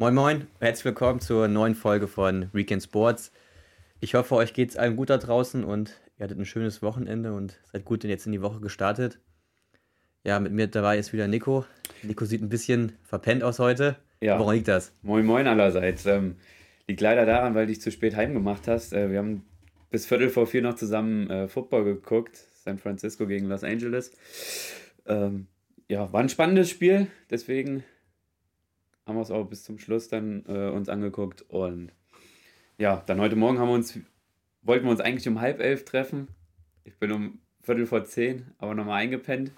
Moin Moin, herzlich willkommen zur neuen Folge von Weekend Sports. Ich hoffe, euch geht es allen gut da draußen und ihr hattet ein schönes Wochenende und seid gut jetzt in die Woche gestartet. Ja, mit mir dabei ist wieder Nico. Nico sieht ein bisschen verpennt aus heute. Ja. Woran liegt das? Moin Moin allerseits. Ähm, liegt leider daran, weil du dich zu spät heimgemacht hast. Äh, wir haben bis Viertel vor vier noch zusammen äh, Football geguckt. San Francisco gegen Los Angeles. Ähm, ja, war ein spannendes Spiel, deswegen haben wir es auch bis zum Schluss dann äh, uns angeguckt. Und ja, dann heute Morgen haben wir uns, wollten wir uns eigentlich um halb elf treffen. Ich bin um Viertel vor zehn, aber nochmal eingepennt.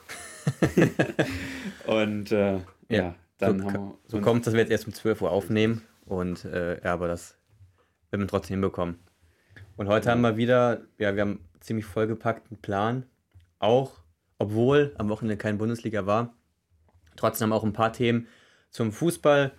und äh, ja, ja, dann so, haben wir. So kommt es, dass wir jetzt erst um 12 Uhr aufnehmen. Und äh, ja, aber das werden wir trotzdem hinbekommen. Und heute haben wir wieder, ja, wir haben einen ziemlich vollgepackten Plan. Auch, obwohl am Wochenende keine Bundesliga war. Trotzdem haben wir auch ein paar Themen, zum Fußball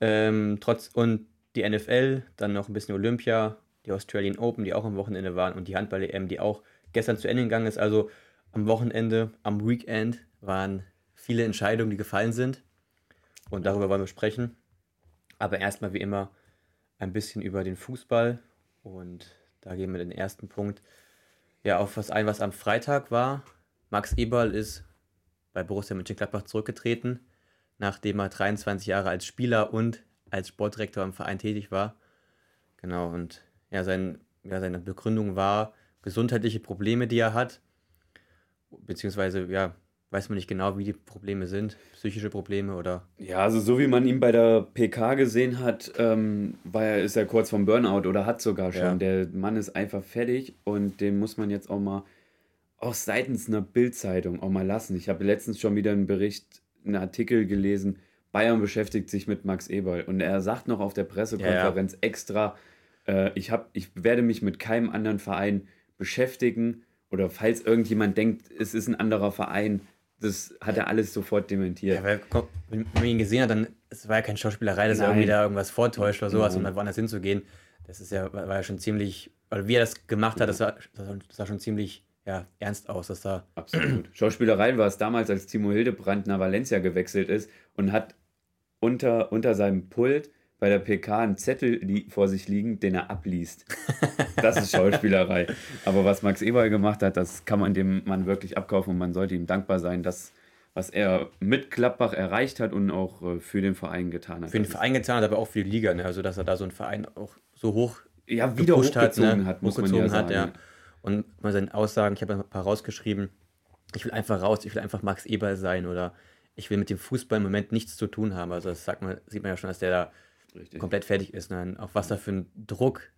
ähm, trotz, und die NFL, dann noch ein bisschen Olympia, die Australian Open, die auch am Wochenende waren und die Handball-EM, die auch gestern zu Ende gegangen ist. Also am Wochenende, am Weekend waren viele Entscheidungen, die gefallen sind und darüber wollen wir sprechen. Aber erstmal wie immer ein bisschen über den Fußball und da gehen wir den ersten Punkt ja auf was ein, was am Freitag war. Max Eberl ist bei Borussia Mönchengladbach zurückgetreten nachdem er 23 Jahre als Spieler und als Sportdirektor im Verein tätig war. Genau, und ja, sein, ja, seine Begründung war gesundheitliche Probleme, die er hat. Beziehungsweise, ja, weiß man nicht genau, wie die Probleme sind, psychische Probleme oder. Ja, also so wie man ihn bei der PK gesehen hat, ähm, war er, ist er kurz vom Burnout oder hat sogar schon. Ja. Der Mann ist einfach fertig und den muss man jetzt auch mal auch seitens einer Bildzeitung auch mal lassen. Ich habe letztens schon wieder einen Bericht einen Artikel gelesen, Bayern beschäftigt sich mit Max Eberl und er sagt noch auf der Pressekonferenz ja, ja. extra, äh, ich, hab, ich werde mich mit keinem anderen Verein beschäftigen oder falls irgendjemand denkt, es ist ein anderer Verein, das hat er alles sofort dementiert. Ja, weil, komm, wenn man ihn gesehen hat, dann es war ja keine Schauspielerei, dass Nein. er irgendwie da irgendwas vortäuscht oder sowas, Nein. um dann woanders hinzugehen. Das ist ja, war ja schon ziemlich, oder wie er das gemacht hat, das war, das war schon ziemlich ja, ernst aus, dass da. Absolut. Schauspielerei war es damals, als Timo Hildebrand nach Valencia gewechselt ist und hat unter, unter seinem Pult bei der PK einen Zettel vor sich liegen, den er abliest. Das ist Schauspielerei. Aber was Max Eberl gemacht hat, das kann man dem Mann wirklich abkaufen und man sollte ihm dankbar sein, dass was er mit Klappbach erreicht hat und auch äh, für den Verein getan hat. Für den Verein getan hat, aber auch für die Liga, ne? also dass er da so einen Verein auch so hoch ja, wieder hochgezogen hat, ne? hat muss man ja sagen. Hat, ja und mal seine Aussagen, ich habe ein paar rausgeschrieben, ich will einfach raus, ich will einfach Max Eberl sein oder ich will mit dem Fußball im Moment nichts zu tun haben. Also das sagt man, sieht man ja schon, dass der da Richtig. komplett fertig ist. Ne? Auch was da für ein Druck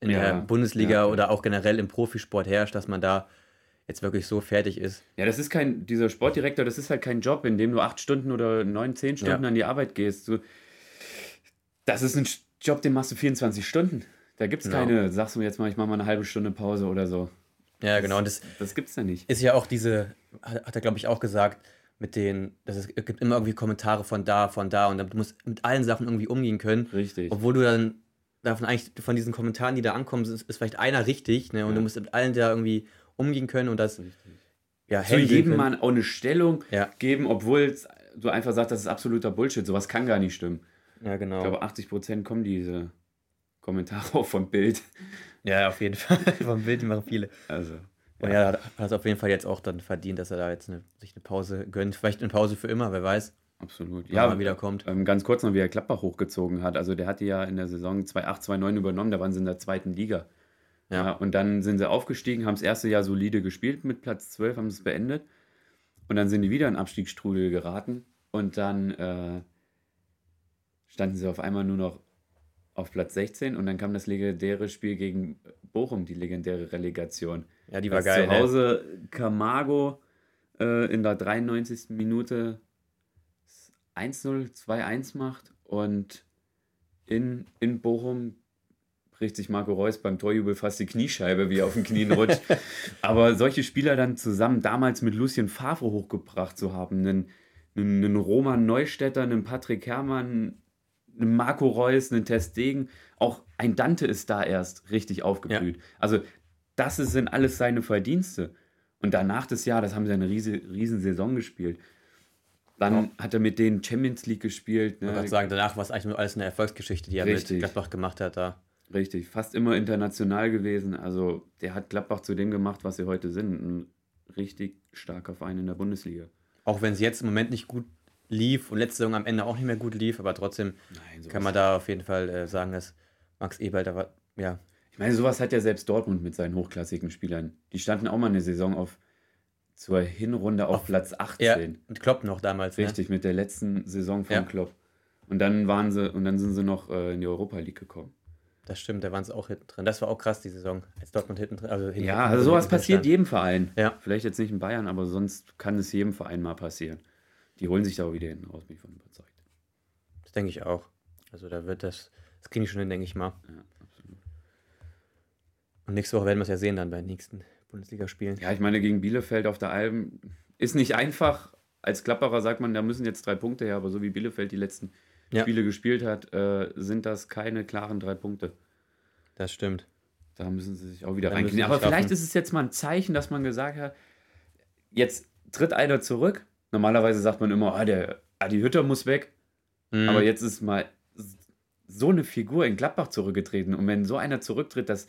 in ja, der Bundesliga ja, oder auch generell im Profisport herrscht, dass man da jetzt wirklich so fertig ist. Ja, das ist kein, dieser Sportdirektor, das ist halt kein Job, in dem du acht Stunden oder neun, zehn Stunden ja. an die Arbeit gehst. Du, das ist ein Job, den machst du 24 Stunden. Da gibt es genau. keine, sagst du jetzt mal, ich mache mal eine halbe Stunde Pause oder so. Ja, genau. Und das, das gibt es ja nicht. Ist ja auch diese, hat er glaube ich auch gesagt, mit den, dass es gibt immer irgendwie Kommentare von da, von da und du musst mit allen Sachen irgendwie umgehen können. Richtig. Obwohl du dann davon eigentlich, von diesen Kommentaren, die da ankommen, ist, ist vielleicht einer richtig, ne? Und ja. du musst mit allen da irgendwie umgehen können und das. Richtig. Ja, Zu jedem Mann auch eine Stellung ja. geben, obwohl du einfach sagst, das ist absoluter Bullshit. Sowas kann gar nicht stimmen. Ja, genau. Ich glaube, 80 Prozent kommen diese Kommentare auch vom Bild. Ja, auf jeden Fall. vom Bild machen viele. Also. Und ja, hat es auf jeden Fall jetzt auch dann verdient, dass er da jetzt eine, sich eine Pause gönnt. Vielleicht eine Pause für immer, wer weiß. Absolut. Ja, mal wieder kommt. Ähm, ganz kurz noch, wie er Klappbach hochgezogen hat. Also der hat die ja in der Saison 2008, 2009 übernommen, da waren sie in der zweiten Liga. Ja. ja und dann sind sie aufgestiegen, haben das erste Jahr solide gespielt mit Platz 12, haben es beendet. Und dann sind die wieder in Abstiegsstrudel geraten. Und dann äh, standen sie auf einmal nur noch auf Platz 16 und dann kam das legendäre Spiel gegen Bochum, die legendäre Relegation. Ja, die war das geil. Zu ne? Hause ne? Camargo äh, in der 93. Minute 1-0, 2-1 macht und in, in Bochum bricht sich Marco Reus beim Torjubel fast die Kniescheibe, wie er auf den Knien rutscht. Aber solche Spieler dann zusammen damals mit Lucien Favre hochgebracht zu haben, einen, einen Roman Neustädter, einen Patrick Herrmann, einen Marco Reus, einen Test Degen, auch ein Dante ist da erst richtig aufgeblüht. Ja. Also das sind alles seine Verdienste. Und danach das Jahr, das haben sie eine riesen, riesen Saison gespielt. Dann hat er mit denen Champions League gespielt. Ne? Ich wollte sagen, danach war es eigentlich nur alles eine Erfolgsgeschichte, die er Richtig. mit Gladbach gemacht hat da. Richtig, fast immer international gewesen. Also der hat Gladbach zu dem gemacht, was sie heute sind. Ein richtig starker Verein in der Bundesliga. Auch wenn es jetzt im Moment nicht gut lief und letzte Saison am Ende auch nicht mehr gut lief, aber trotzdem Nein, kann man da auf jeden Fall äh, sagen, dass Max Eberl da war, ja. Ich meine, sowas hat ja selbst Dortmund mit seinen hochklassigen Spielern. Die standen auch mal eine Saison auf zur Hinrunde auf, auf Platz 18. Ja, und Klopp noch damals. Ne? Richtig, ne? mit der letzten Saison von ja. Klopp. Und dann waren sie, und dann sind sie noch äh, in die Europa League gekommen. Das stimmt, da waren sie auch hinten drin. Das war auch krass, die Saison, als Dortmund hinten drin. Also hinten ja, also sowas passiert stand. jedem Verein. Ja. Vielleicht jetzt nicht in Bayern, aber sonst kann es jedem Verein mal passieren. Die holen sich da auch wieder hinten raus, bin ich von überzeugt. Das denke ich auch. Also da wird das, das kriege ich schon hin, denke ich mal. Ja, absolut. Und nächste Woche werden wir es ja sehen dann bei den nächsten Bundesligaspielen. Ja, ich meine, gegen Bielefeld auf der Alm ist nicht einfach. Als Klapperer sagt man, da müssen jetzt drei Punkte her, aber so wie Bielefeld die letzten ja. Spiele gespielt hat, äh, sind das keine klaren drei Punkte. Das stimmt. Da müssen sie sich auch wieder reinkriegen. Aber vielleicht ist es jetzt mal ein Zeichen, dass man gesagt hat, jetzt tritt einer zurück. Normalerweise sagt man immer, ah, der Adi Hütter muss weg. Mhm. Aber jetzt ist mal so eine Figur in Gladbach zurückgetreten. Und wenn so einer zurücktritt, das,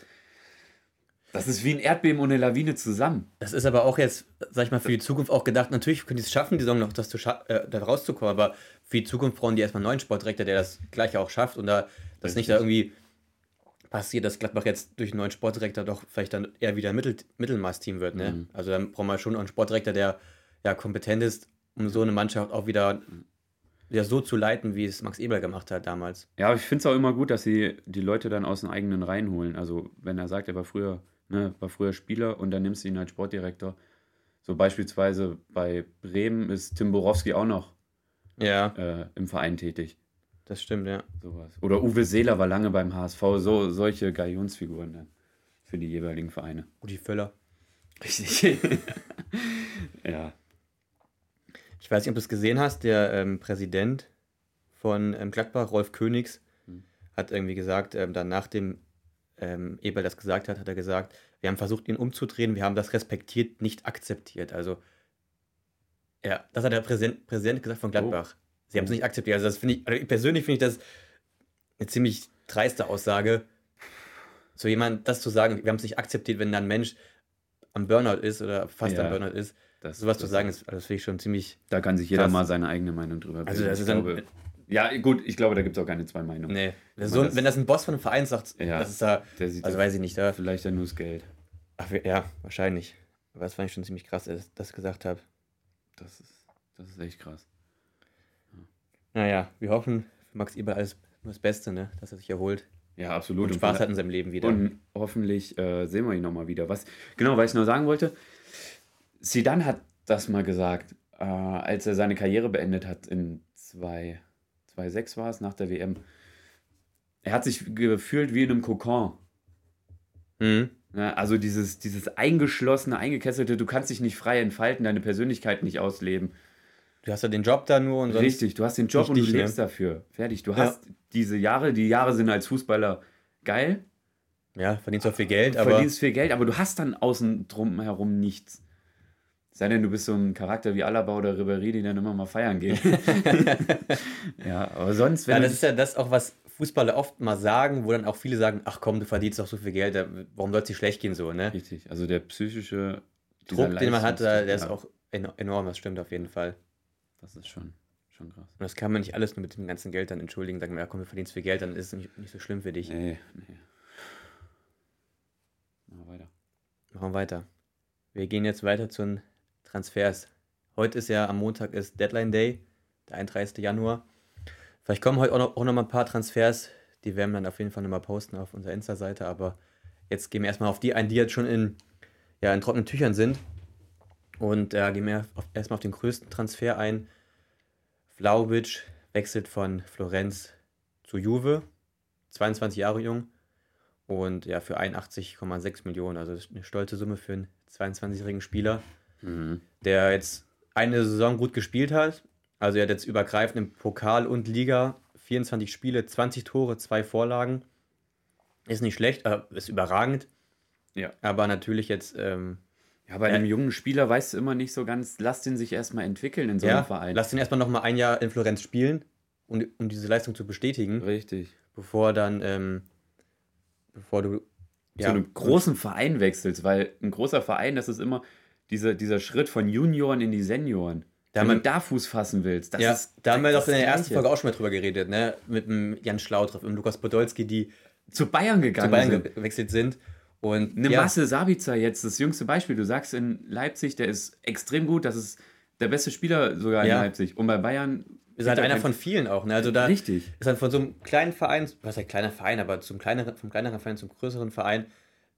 das ist wie ein Erdbeben und eine Lawine zusammen. Das ist aber auch jetzt, sag ich mal, für die Zukunft auch gedacht. Natürlich können die es schaffen, die Saison noch das zu äh, da rauszukommen, aber für die Zukunft brauchen die erstmal einen neuen Sportdirektor, der das gleiche auch schafft und da das nicht da irgendwie passiert, dass Gladbach jetzt durch einen neuen Sportdirektor doch vielleicht dann eher wieder ein Mittel, Mittelmaß-Team wird. Ne? Mhm. Also dann brauchen wir schon einen Sportdirektor, der ja kompetent ist, um so eine Mannschaft auch wieder ja, so zu leiten, wie es Max Eber gemacht hat damals. Ja, aber ich finde es auch immer gut, dass sie die Leute dann aus den eigenen Reihen holen. Also wenn er sagt, er war früher Ne, war früher Spieler und dann nimmst du ihn als Sportdirektor. So beispielsweise bei Bremen ist Tim Borowski auch noch ja. äh, im Verein tätig. Das stimmt, ja. Sowas. Oder Uwe Seeler war lange beim HSV. So, solche Galionsfiguren dann für die jeweiligen Vereine. Rudi Völler. Richtig. ja. Ich weiß nicht, ob du es gesehen hast, der ähm, Präsident von ähm, Gladbach, Rolf Königs, hm. hat irgendwie gesagt, ähm, dann nach dem ähm, Eberl das gesagt hat, hat er gesagt, wir haben versucht, ihn umzudrehen, wir haben das respektiert, nicht akzeptiert. Also, ja, das hat der Präsident, Präsident gesagt von Gladbach. Oh. Sie haben es nicht akzeptiert. Also, das finde ich, also persönlich finde ich das eine ziemlich dreiste Aussage. So jemand das zu sagen, wir haben es nicht akzeptiert, wenn da ein Mensch am Burnout ist oder fast ja, am Burnout ist. Das, sowas zu sagen, ist, das finde ich schon ziemlich. Da kann sich jeder krass. mal seine eigene Meinung drüber bilden. Also, das ist dann, glaube, ja, gut, ich glaube, da gibt es auch keine zwei Meinungen. Nee. So, das, wenn das ein Boss von einem Verein sagt, ja, das ist da. also weiß ich nicht, da. Vielleicht ja nur das Geld. Ach, ja, wahrscheinlich. Aber das fand ich schon ziemlich krass, dass ich das gesagt habe. Das ist, das ist echt krass. Ja. Naja, wir hoffen für Max Eber alles nur das Beste, ne? dass er sich erholt. Ja, absolut. Und Spaß und hat in seinem Leben wieder. Und hoffentlich äh, sehen wir ihn nochmal wieder. Was, genau, was ich noch sagen wollte, Sidan hat das mal gesagt, äh, als er seine Karriere beendet hat in zwei 2006 war es, nach der WM. Er hat sich gefühlt wie in einem Kokon. Mhm. Ja, also dieses, dieses eingeschlossene, eingekesselte, du kannst dich nicht frei entfalten, deine Persönlichkeit nicht ausleben. Du hast ja den Job da nur und sonst Richtig, du hast den Job und du ne? lebst ne? dafür. Fertig. Du ja. hast diese Jahre, die Jahre sind als Fußballer geil. Ja, verdienst auch viel Geld, aber. Verdienst viel Geld, aber du hast dann außen drum herum nichts. Sei denn, du bist so ein Charakter wie Alaba oder Ribéry, die dann immer mal feiern gehen. ja, aber sonst, wenn. Ja, das ist ja das auch, was Fußballer oft mal sagen, wo dann auch viele sagen: Ach komm, du verdienst doch so viel Geld, warum soll es dir schlecht gehen so, ne? Richtig, also der psychische Druck, den man hat, der ist auch enorm, das stimmt auf jeden Fall. Das ist schon, schon krass. Und das kann man nicht alles nur mit dem ganzen Geld dann entschuldigen, sagen, ja komm, du verdienst viel Geld, dann ist es nicht, nicht so schlimm für dich. Nee, nee. Machen wir weiter. Machen wir weiter. Wir gehen jetzt weiter zu den Transfers. Heute ist ja am Montag ist Deadline Day, der 31. Januar. Vielleicht kommen heute auch noch, auch noch mal ein paar Transfers. Die werden wir dann auf jeden Fall nochmal posten auf unserer Insta-Seite. Aber jetzt gehen wir erstmal auf die ein, die jetzt schon in, ja, in trockenen Tüchern sind. Und äh, gehen wir auf, erstmal auf den größten Transfer ein. Vlaovic wechselt von Florenz zu Juve. 22 Jahre jung. Und ja, für 81,6 Millionen. Also eine stolze Summe für einen 22-jährigen Spieler mhm. der jetzt eine Saison gut gespielt hat. Also er hat jetzt übergreifend im Pokal und Liga 24 Spiele, 20 Tore, zwei Vorlagen. Ist nicht schlecht, äh, ist überragend. Ja. Aber natürlich jetzt ähm, Ja, bei einem jungen Spieler weißt du immer nicht so ganz, lass den sich erstmal entwickeln in so einem Ja, Verein. lass ihn erstmal noch mal ein Jahr in Florenz spielen, um, um diese Leistung zu bestätigen, Richtig. bevor dann, ähm, bevor du zu einem großen Verein wechselst, weil ein großer Verein, das ist immer dieser, dieser Schritt von Junioren in die Senioren. Da Wenn man- du da Fuß fassen willst, das ja, ist da haben wir doch in der ersten. Folge auch schon mal drüber geredet, ne? Mit dem Jan Schlautraff und Lukas Podolski, die zu Bayern gegangen zu Bayern sind. gewechselt sind. Und Eine ja, Masse Sabitzer jetzt, das jüngste Beispiel. Du sagst in Leipzig, der ist extrem gut, das ist der beste Spieler sogar in Ja. Leipzig. Und bei Bayern ist halt er einer von vielen auch, ne? Also da Richtig. ist dann von so einem kleinen Verein, was heißt kleiner Verein, aber zum kleineren, vom kleineren Verein zum größeren Verein,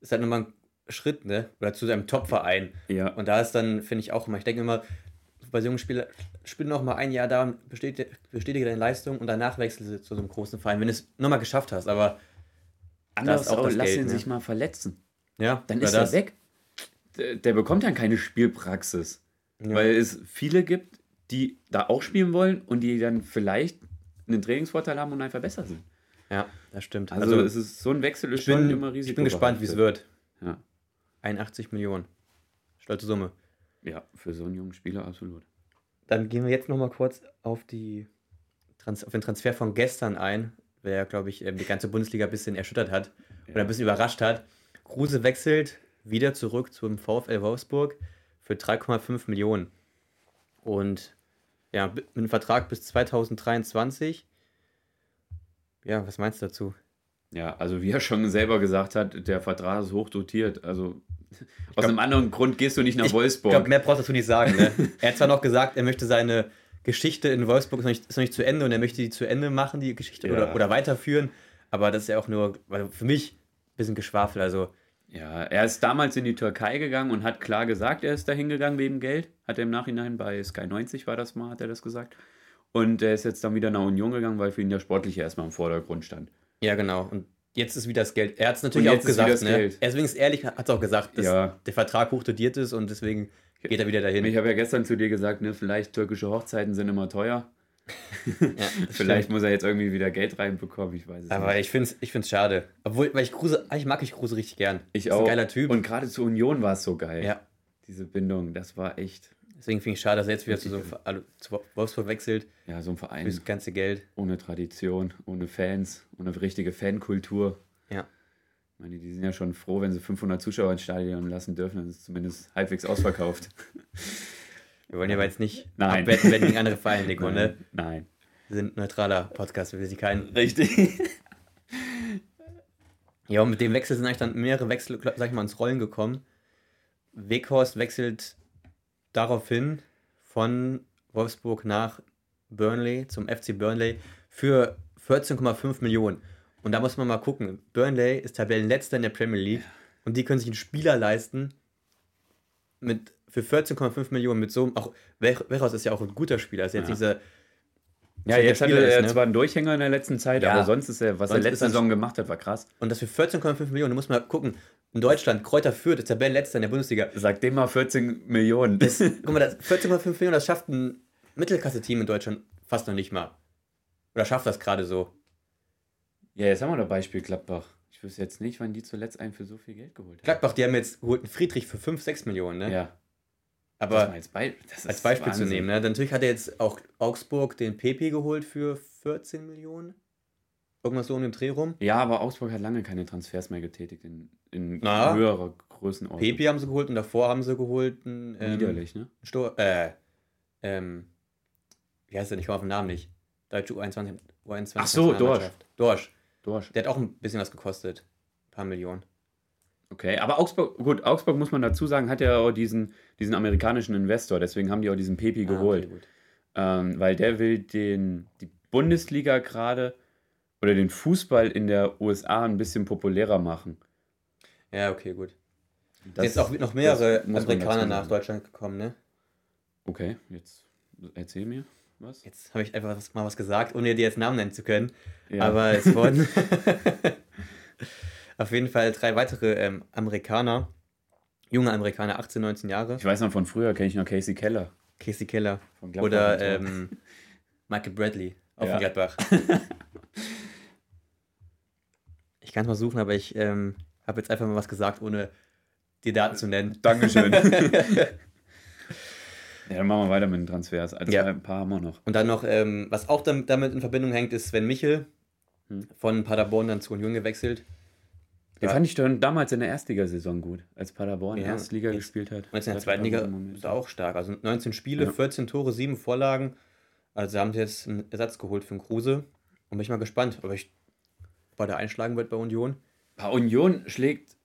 ist halt nochmal ein Schritt, ne? Oder zu einem Top-Verein. Ja. Und da ist dann, finde ich auch immer, ich denke immer, bei so jungen Spielern, spiel noch mal ein Jahr da, und bestätige, bestätige deine Leistung und danach wechselst du zu so einem großen Verein, wenn du es nochmal geschafft hast. Aber Anders auch auch, lass Geld, ihn ne? sich mal verletzen. ja, Dann ist das. er weg. Der, der bekommt dann keine Spielpraxis. Ja. Weil es viele gibt, die da auch spielen wollen und die dann vielleicht einen Trainingsvorteil haben und einfach besser sind. Ja, das stimmt. Also, es ist so ein Wechsel ist bin, schon immer Risiko. ich bin gespannt, wie es wird. Ja. 81 Millionen. Stolze Summe. ja, für so einen jungen Spieler absolut. Dann gehen wir jetzt nochmal kurz auf, die Trans auf den Transfer von gestern ein, der, glaube ich, ähm, die ganze Bundesliga ein bisschen erschüttert hat oder ein bisschen überrascht hat. Kruse wechselt wieder zurück zum VfL Wolfsburg für 3,5 Millionen. Und ja, mit einem Vertrag bis 2023. Ja, was meinst du dazu? Ja, also wie er schon selber gesagt hat, der Vertrag ist hoch dotiert. Also aus glaub- einem anderen Grund gehst du nicht nach Ich Wolfsburg. glaube, mehr brauchst du nicht sagen. Ne? er hat zwar noch gesagt, er möchte seine Geschichte in Wolfsburg ist noch, nicht, ist noch nicht zu Ende und er möchte die zu Ende machen, die Geschichte, Ja. oder, oder weiterführen. Aber das ist ja auch nur, für mich ein bisschen Geschwafel. Also, Ja, er ist damals in die Türkei gegangen und hat klar gesagt, er ist dahin gegangen wegen Geld. Hat er im Nachhinein bei Sky 90 war das mal, hat er das gesagt. Und er ist jetzt dann wieder nach Union gegangen, weil für ihn der Sportliche erstmal im Vordergrund stand. ja, genau. Und jetzt ist wieder das Geld. Er hat es natürlich auch gesagt. das Ne? Geld. Er ist ehrlich, hat es auch gesagt, dass Ja. der Vertrag hochdotiert ist und deswegen geht er wieder dahin. Ich habe ja gestern zu dir gesagt, ne, vielleicht türkische Hochzeiten sind immer teuer. Ja, das Vielleicht stimmt. muss er jetzt irgendwie wieder Geld reinbekommen, ich weiß es Aber nicht. ich finde es ich find's schade. Obwohl, weil ich Kruse, eigentlich mag ich Kruse richtig gern. Ich ist auch. ein geiler Typ. Und gerade zur Union war es so geil. ja. Diese Bindung, das war echt, Deswegen finde ich schade, dass er jetzt wieder zu, so einem also zu Wolfsburg wechselt. ja, so ein Für Verein das ganze Geld. ohne Tradition, ohne Fans, ohne richtige Fankultur. Ja. Ich meine, die sind ja schon froh, wenn sie 500 Zuschauer ins Stadion lassen dürfen, dann ist es zumindest halbwegs ausverkauft. Wir wollen ja aber jetzt nicht Nein. abwetten, wenn gegen andere Vereine, Nico, ne? Nein. Wir sind ein neutraler Podcast, wir sind kein. Richtig. Ja, und mit dem Wechsel sind eigentlich dann mehrere Wechsel, sag ich mal, ins Rollen gekommen. Weghorst wechselt daraufhin von Wolfsburg nach Burnley zum FC Burnley für 14,5 Millionen. Und da muss man mal gucken. Burnley ist Tabellenletzter in der Premier League und die können sich einen Spieler leisten mit für 14,5 Millionen mit so einem, auch Weghorst ist ja auch ein guter Spieler, ist jetzt Ja. dieser Ja, jetzt hatte Spieler ist, er ne? zwar einen Durchhänger in der letzten Zeit, Ja. aber sonst ist er, was Sonst er letzte Saison gemacht hat, war krass. und das für 14,5 Millionen, da muss man gucken. In Deutschland, Kräuter Fürth, ist Tabellenletzter in der Bundesliga. Sag dem mal 14 Millionen. Das, guck mal, das 14,5 Millionen, das schafft ein Mittelklasse-Team in Deutschland fast noch nicht mal. Oder schafft das gerade so. ja, jetzt haben wir das Beispiel Gladbach. Ich wüsste jetzt nicht, wann die zuletzt einen für so viel Geld geholt haben. Gladbach, die haben jetzt geholt einen Friedrich für 5, 6 Millionen, ne? Ja. Aber Be als Beispiel zu Wahnsinn. nehmen, ne? Natürlich hat er jetzt auch Augsburg den PP geholt für 14 Millionen. Irgendwas so um den Dreh rum. Ja, aber Augsburg hat lange keine Transfers mehr getätigt in, in Na? höherer Größenordnung. PP haben sie geholt und davor haben sie geholt einen, ähm, Widerlich, ne? Stor äh, ähm, wie heißt der? Ich komme auf den Namen nicht. Deutsche U21. U21 Ach so, Nationalmannschaft. Dorsch. Dorsch. Der hat auch ein bisschen was gekostet. Ein paar Millionen. Okay, aber Augsburg, gut, Augsburg muss man dazu sagen, hat ja auch diesen, diesen amerikanischen Investor, deswegen haben die auch diesen Pepi geholt. Ah, okay, gut. ähm, weil der will den, die Bundesliga gerade oder den Fußball in der USA ein bisschen populärer machen. Ja, okay, gut. Das- jetzt auch noch mehrere Amerikaner nach. Deutschland gekommen, ne? Okay, jetzt erzähl mir was. Jetzt habe ich einfach mal was gesagt, ohne dir jetzt Namen nennen zu können. Ja. Aber es wurden auf jeden Fall drei weitere ähm, Amerikaner, junge Amerikaner, 18, 19 Jahre. Ich weiß noch von früher, kenne ich noch Casey Keller. Casey Keller Von oder ähm, Michael Bradley auf Ja. dem Gladbach. ich kann es mal suchen, aber ich ähm, habe jetzt einfach mal was gesagt, ohne die Daten zu nennen. Dankeschön. ja, dann machen wir weiter mit den Transfers. Also Ja. ein paar haben wir noch. Und dann noch, ähm, was auch dam- damit in Verbindung hängt, ist Sven Michel Hm. von Paderborn dann zu Union gewechselt. Den Ja. fand ich dann damals in der Erstligasaison gut, als Paderborn Ja. Erstliga Jetzt- gespielt hat. Und jetzt in der zweiten Liga ist er auch stark. Also 19 Spiele, Ja. 14 Tore, 7 Vorlagen. Also haben sie jetzt einen Ersatz geholt für den Kruse. Und bin ich mal gespannt, ob ich bei der einschlagen wird bei Union. Bei Union schlägt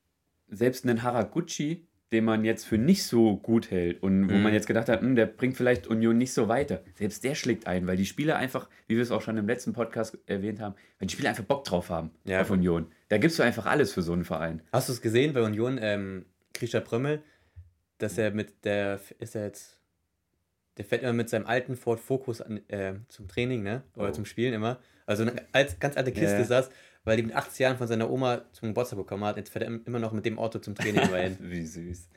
selbst einen Haraguchi, den man jetzt für nicht so gut hält und wo Mhm. man jetzt gedacht hat, hm, der bringt vielleicht Union nicht so weiter. Selbst der schlägt ein, weil die Spieler einfach, wie wir es auch schon im letzten Podcast erwähnt haben, weil die Spieler einfach Bock drauf haben Ja. auf Union. Da gibst du einfach alles für so einen Verein. Hast du es gesehen bei Union, ähm, Christian Prömmel, dass er mit der, ist er jetzt, der fährt immer mit seinem alten Ford Focus an, äh, zum Training, ne? Oder Oh. zum Spielen immer. Also eine als, ganz alte Kiste Ja. das, weil die mit 80 Jahren von seiner Oma zum Geburtstag bekommen hat. Jetzt fährt er immer noch mit dem Auto zum Training hin. Wie süß.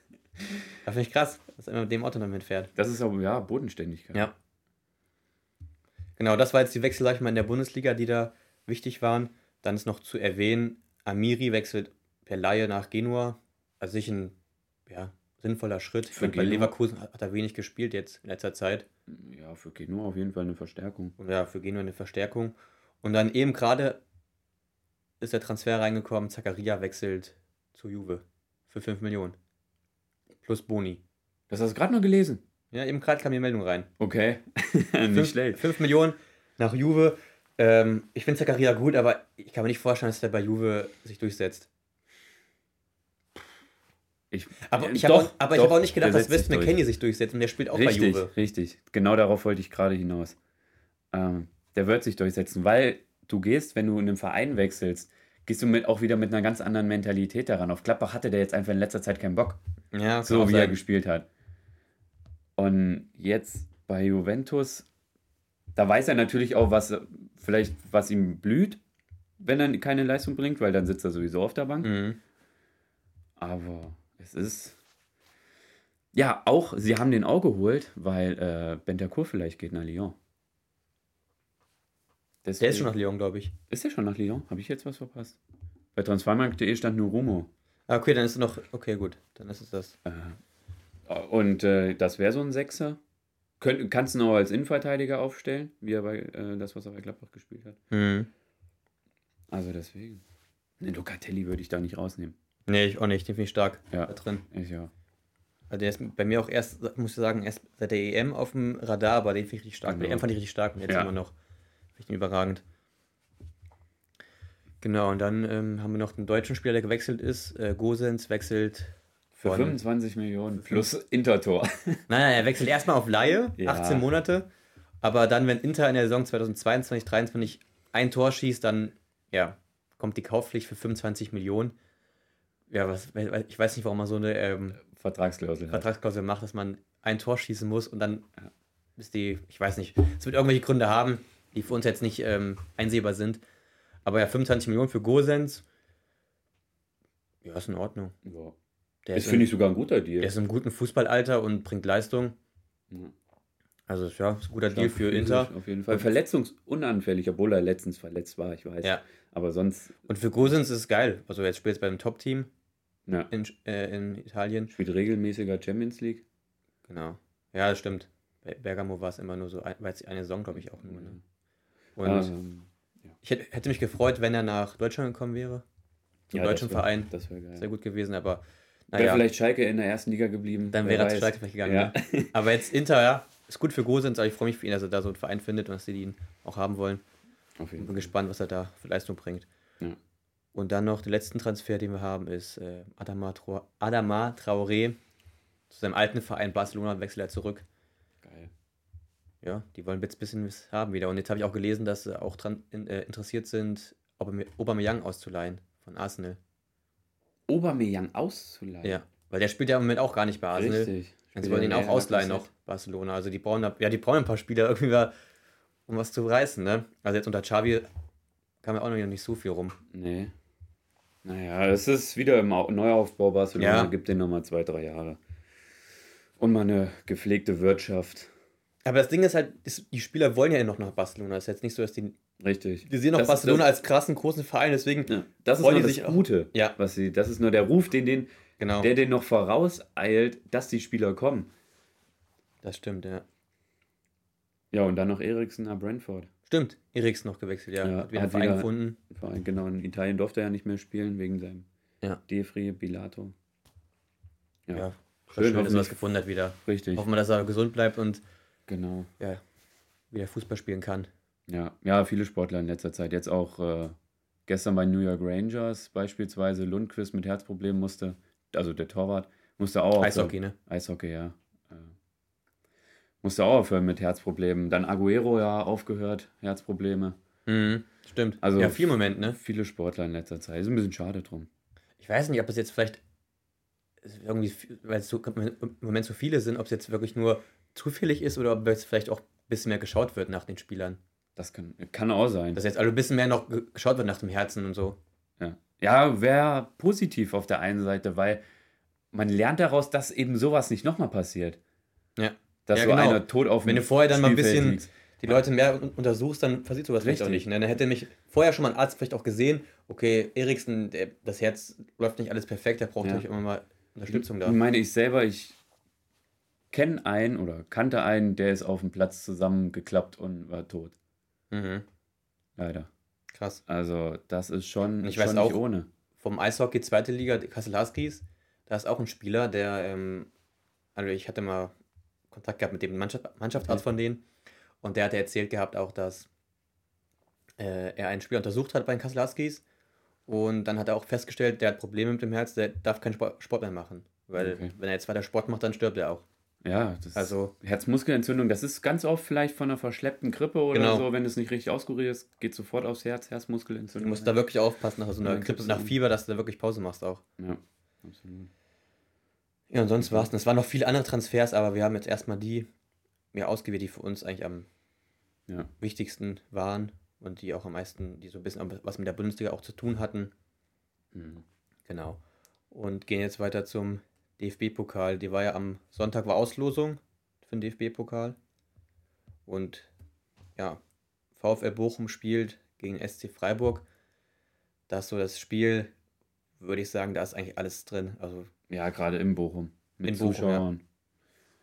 Das finde ich krass, dass er immer mit dem Auto damit fährt. Das ist aber, ja, Bodenständigkeit. Ja. Genau, das war jetzt die Wechsel, sag ich mal, in der Bundesliga, die da wichtig waren. Dann ist noch zu erwähnen, Amiri wechselt per Laie nach Genua. Also sich ein ja, sinnvoller Schritt. Für bei? Leverkusen hat, hat er wenig gespielt jetzt in letzter Zeit. Ja, für Genua auf jeden Fall eine Verstärkung. Ja, für Genua eine Verstärkung. Und dann eben gerade ist der Transfer reingekommen, Zakaria wechselt zu Juve für 5 Millionen. Plus Boni. Das hast du gerade noch gelesen. Ja, eben gerade kam die Meldung rein. Okay. nicht Fünf- schlecht. 5 Millionen nach Juve. Ähm, ich finde Zakaria gut, aber ich kann mir nicht vorstellen, dass der bei Juve sich durchsetzt. Ich, Aber ich habe auch, aber ich doch, hab auch nicht gedacht, dass West. McKennie sich durchsetzt und der spielt auch richtig, bei Juve. richtig. Genau darauf wollte ich gerade hinaus. Ähm, der wird sich durchsetzen, weil du gehst, wenn du in einem Verein wechselst, gehst du mit, auch wieder mit einer ganz anderen Mentalität daran. Auf Gladbach hatte der jetzt einfach in letzter Zeit keinen Bock, Ja, so wie er sein. gespielt hat. Und jetzt bei Juventus, da weiß er natürlich auch, was vielleicht was ihm blüht, wenn er keine Leistung bringt, weil dann sitzt er sowieso auf der Bank. Mhm. Aber es ist. Ja, auch, sie haben den auch geholt, weil äh, Bentancur vielleicht geht nach Lyon. Der ist Deswegen- schon nach Lyon, glaube ich. Ist der schon nach Lyon? Habe ich jetzt was verpasst? Bei transfermarkt.de stand nur Rumo. Ah, okay, dann ist es noch. Okay, gut. Dann ist es das. Äh, und äh, das wäre so ein Sechser. Könnt, kannst du ihn auch als Innenverteidiger aufstellen, wie er bei äh, das, was er bei Gladbach gespielt hat. Mhm. Also deswegen. Den Locatelli würde ich da nicht rausnehmen. Nee, ich auch nicht. Den finde ich stark Ja. da drin. Ich ja. Also der ist bei mir auch erst, muss ich sagen, erst seit der EM auf dem Radar, aber den finde ich richtig stark. Genau. Die EM fand ich richtig stark und jetzt Ja. immer noch. Finde ich überragend. Genau, und dann ähm, haben wir noch den deutschen Spieler, der gewechselt ist. Äh, Gosens wechselt Für von. 25 Millionen plus Intertor. Nein, nein, er wechselt erstmal auf Laie, Ja. 18 Monate. Aber dann, wenn Inter in der Saison 2022, 2023 ein Tor schießt, dann ja, kommt die Kaufpflicht für 25 Millionen. Ja, was, ich weiß nicht, warum man so eine ähm, Vertragsklausel. Vertragsklausel macht, dass man ein Tor schießen muss und dann Ja. ist die, ich weiß nicht, es wird irgendwelche Gründe haben, die für uns jetzt nicht ähm, einsehbar sind. Aber ja, 25 Millionen für Gosens, ja, ist in Ordnung. Ja. Der Das finde in, ich sogar ein guter Deal. der ist im guten Fußballalter und bringt Leistung. Ja. Also ja, ist ein guter Deal für Inter. Auf jeden Fall. Verletzungsunanfällig, obwohl er letztens verletzt war, ich weiß. Ja. Aber sonst Und für Gosens ist es geil. Also jetzt spielt er beim Top-Team ja, in, äh, in Italien. spielt regelmäßiger Champions League. Genau. Ja, das stimmt. Bei Bergamo war es immer nur so, war jetzt eine Saison, glaube ich, auch nur. Ne? Und Ähm, ich hätte, hätte mich gefreut, wenn er nach Deutschland gekommen wäre. Zum ja, deutschen das wär- Verein. Das wäre geil. Sehr gut gewesen, aber Wäre naja, vielleicht Schalke in der ersten Liga geblieben. dann wäre er zu. Schalke vielleicht gegangen. Ja. Ne? Aber jetzt Inter, ja, ist gut für Gosens, aber ich freue mich für ihn, dass er da so einen Verein findet und dass sie ihn auch haben wollen. Auf jeden Ich bin Fall. gespannt, was er da für Leistung bringt. Ja. Und dann noch den letzten Transfer, den wir haben, ist äh, Adama, Adama Traoré. Zu seinem alten Verein Barcelona wechselt er zurück. Ja, die wollen jetzt ein bisschen was haben wieder. Und jetzt habe ich auch gelesen, dass sie auch dran in, äh, interessiert sind, Aubame- Aubameyang auszuleihen von Arsenal. Obermeyang auszuleihen. Ja, weil der spielt ja im Moment auch gar nicht bei Arsenal. Richtig. Jetzt Spielt wollen ihn auch ausleihen noch. Barcelona. Also die brauchen, ja, die brauchen ein paar Spieler irgendwie, mal, um was zu reißen, ne? Also jetzt unter Xavi kam ja auch noch nicht so viel rum. Nee. Naja, es ist wieder im Au- Neuaufbau Barcelona. Ja. Gibt den nochmal zwei, drei Jahre. Und mal eine gepflegte Wirtschaft. Aber das Ding ist halt, ist, die Spieler wollen ja noch nach Barcelona. Es ist jetzt nicht so, dass die, Richtig. die sehen auch Das- Barcelona als krassen, großen Verein, deswegen Ja, das ist nur das sich auch. Gute. Ja. Was sie, das ist nur der Ruf, den den Genau. der den noch vorauseilt, dass die Spieler kommen. Das stimmt, ja. Ja, und dann noch Eriksen nach Brentford. Stimmt, Eriksen noch gewechselt, ja. Ja, hat wieder hat einen Verein wieder- gefunden. Allem genau in Italien durfte er ja nicht mehr spielen wegen seinem Ja. Defri Bilato. Ja, Ja. Schön, Schön, dass er was gefunden hat wieder. richtig. Hoffen wir, dass er gesund bleibt und Genau. ja, wieder Fußball spielen kann. Ja, ja, viele Sportler in letzter Zeit. Jetzt auch äh, gestern bei New York Rangers beispielsweise Lundqvist mit Herzproblemen musste, also der Torwart, musste auch. Eishockey, ne? Eishockey, ja. Äh, musste auch aufhören mit Herzproblemen. Dann Aguero ja aufgehört, Herzprobleme. Mhm. Stimmt. Also- ja, viel Moment, ne? Viele Sportler in letzter Zeit. Ist ein bisschen schade drum. Ich weiß nicht, ob es jetzt vielleicht irgendwie, weil es so, im Moment so viele sind, ob es jetzt wirklich nur zufällig ist oder ob jetzt vielleicht auch ein bisschen mehr geschaut wird nach den Spielern. Das kann, kann auch sein. Dass jetzt also ein bisschen mehr noch ge- geschaut wird nach dem Herzen und so. Ja, ja wäre positiv auf der einen Seite, weil man lernt daraus, dass eben sowas nicht nochmal passiert. Ja. Dass Ja, so genau. einer tot auf Wenn du vorher dann mal ein Spielfeld bisschen liegt. die Leute mehr un- untersuchst, dann passiert sowas vielleicht auch Richtig. nicht. Ne? Dann hätte mich vorher schon mal ein Arzt vielleicht auch gesehen, okay, Eriksen, der, das Herz läuft nicht alles perfekt, der braucht Ja. natürlich immer mal Unterstützung da. Meine ich selber, ich kenne einen oder kannte einen, der ist auf dem Platz zusammengeklappt und war tot. Mhm. Leider. Krass. Also, das ist schon, Ich schon weiß nicht auch- ohne. Vom Eishockey zweite Liga, Kassel Huskies, da ist auch ein Spieler, der, ähm, also ich hatte mal Kontakt gehabt mit dem Mannschaft, Mannschaftsarzt von denen und der hatte erzählt gehabt auch, dass äh, er einen Spieler untersucht hat bei den Kassel Huskies und dann hat er auch festgestellt, der hat Probleme mit dem Herz, der darf keinen Sport, Sport mehr machen. Weil Okay. wenn er jetzt weiter Sport macht, dann stirbt er auch. Ja, das Also- Herzmuskelentzündung, das ist ganz oft vielleicht von einer verschleppten Grippe oder Genau. so, wenn es nicht richtig auskuriert ist, geht sofort aufs Herz, Du Herzmuskelentzündung. musst da wirklich aufpassen nach so einer Ja, Grippe, nach. Fieber, dass du da wirklich Pause machst auch. Ja, absolut. Ja, und sonst war es. Es waren noch viele andere Transfers, aber wir haben jetzt erstmal die ja, ausgewählt, die für uns eigentlich am Ja. wichtigsten waren und die auch am meisten, die so ein bisschen was mit der Bundesliga auch zu tun hatten. Mhm. Genau. Und gehen jetzt weiter zum DFB-Pokal. Die war ja am Sonntag war Auslosung für den DFB-Pokal. Und ja, VfL Bochum spielt gegen SC Freiburg. Das ist so das Spiel, würde ich sagen, da ist eigentlich alles drin. Also Ja, gerade in Bochum. Mit In Bochum, ja. Zuschauern.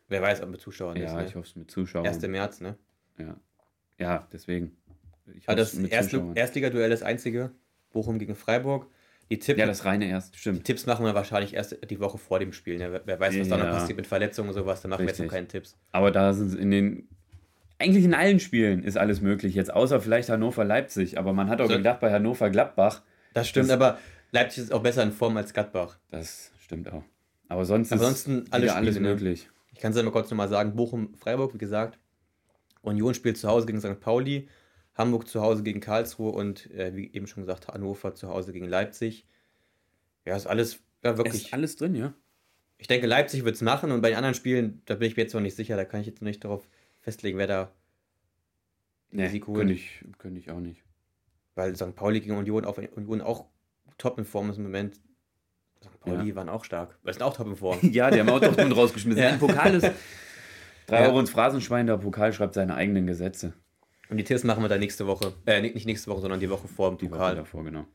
wer weiß, ob mit Zuschauern Ja, ist. Ne? ich hoffe es mit Zuschauern. 1. März, ne? Ja. ja, deswegen. Ich Also das erste, Zuschauern. Erstligaduell das einzige. Bochum gegen Freiburg. Die, Tipp, Ja, das reine erst, die stimmt. Tipps machen wir wahrscheinlich erst die Woche vor dem Spiel. Ne? Wer, weiß, was da noch Ja. passiert mit Verletzungen und sowas, da machen wir jetzt noch Richtig. keine Tipps. Aber da sind in den. Eigentlich in allen Spielen ist alles möglich. Jetzt außer vielleicht Hannover-Leipzig. Aber man hat auch So- gedacht, bei Hannover-Gladbach, Das stimmt, Das- aber Leipzig ist auch besser in Form als Gladbach. das stimmt auch. Aber sonst Ansonsten ist alles Spiele, ne? möglich. Ich kann es ja mal kurz nochmal sagen: Bochum, Freiburg, wie gesagt. Union spielt zu Hause gegen St. Pauli. Hamburg zu Hause gegen Karlsruhe und äh, wie eben schon gesagt, Hannover zu Hause gegen Leipzig. Ja, ist alles ja, wirklich. ist alles drin, ja. Ich denke, Leipzig wird es machen und bei den anderen Spielen, da bin ich mir jetzt noch nicht sicher, da kann ich jetzt noch nicht darauf festlegen, wer da Nee, Sieg holt. könnte ich, könnte ich auch nicht. Weil St. Pauli gegen Union, auch wenn Union auch top in Form ist im Moment. St. Pauli waren auch stark. Wir sind auch top in Form. Ja, die haben auch Dortmund rausgeschmissen. Ja. Ein Pokal ist. Drei Ja. Euro ins Phrasenschwein, der Pokal schreibt seine eigenen Gesetze. Und die Tipps machen wir dann nächste Woche. Äh, nicht nächste Woche, sondern die Woche vor dem Die Woche Pokal. davor, genau.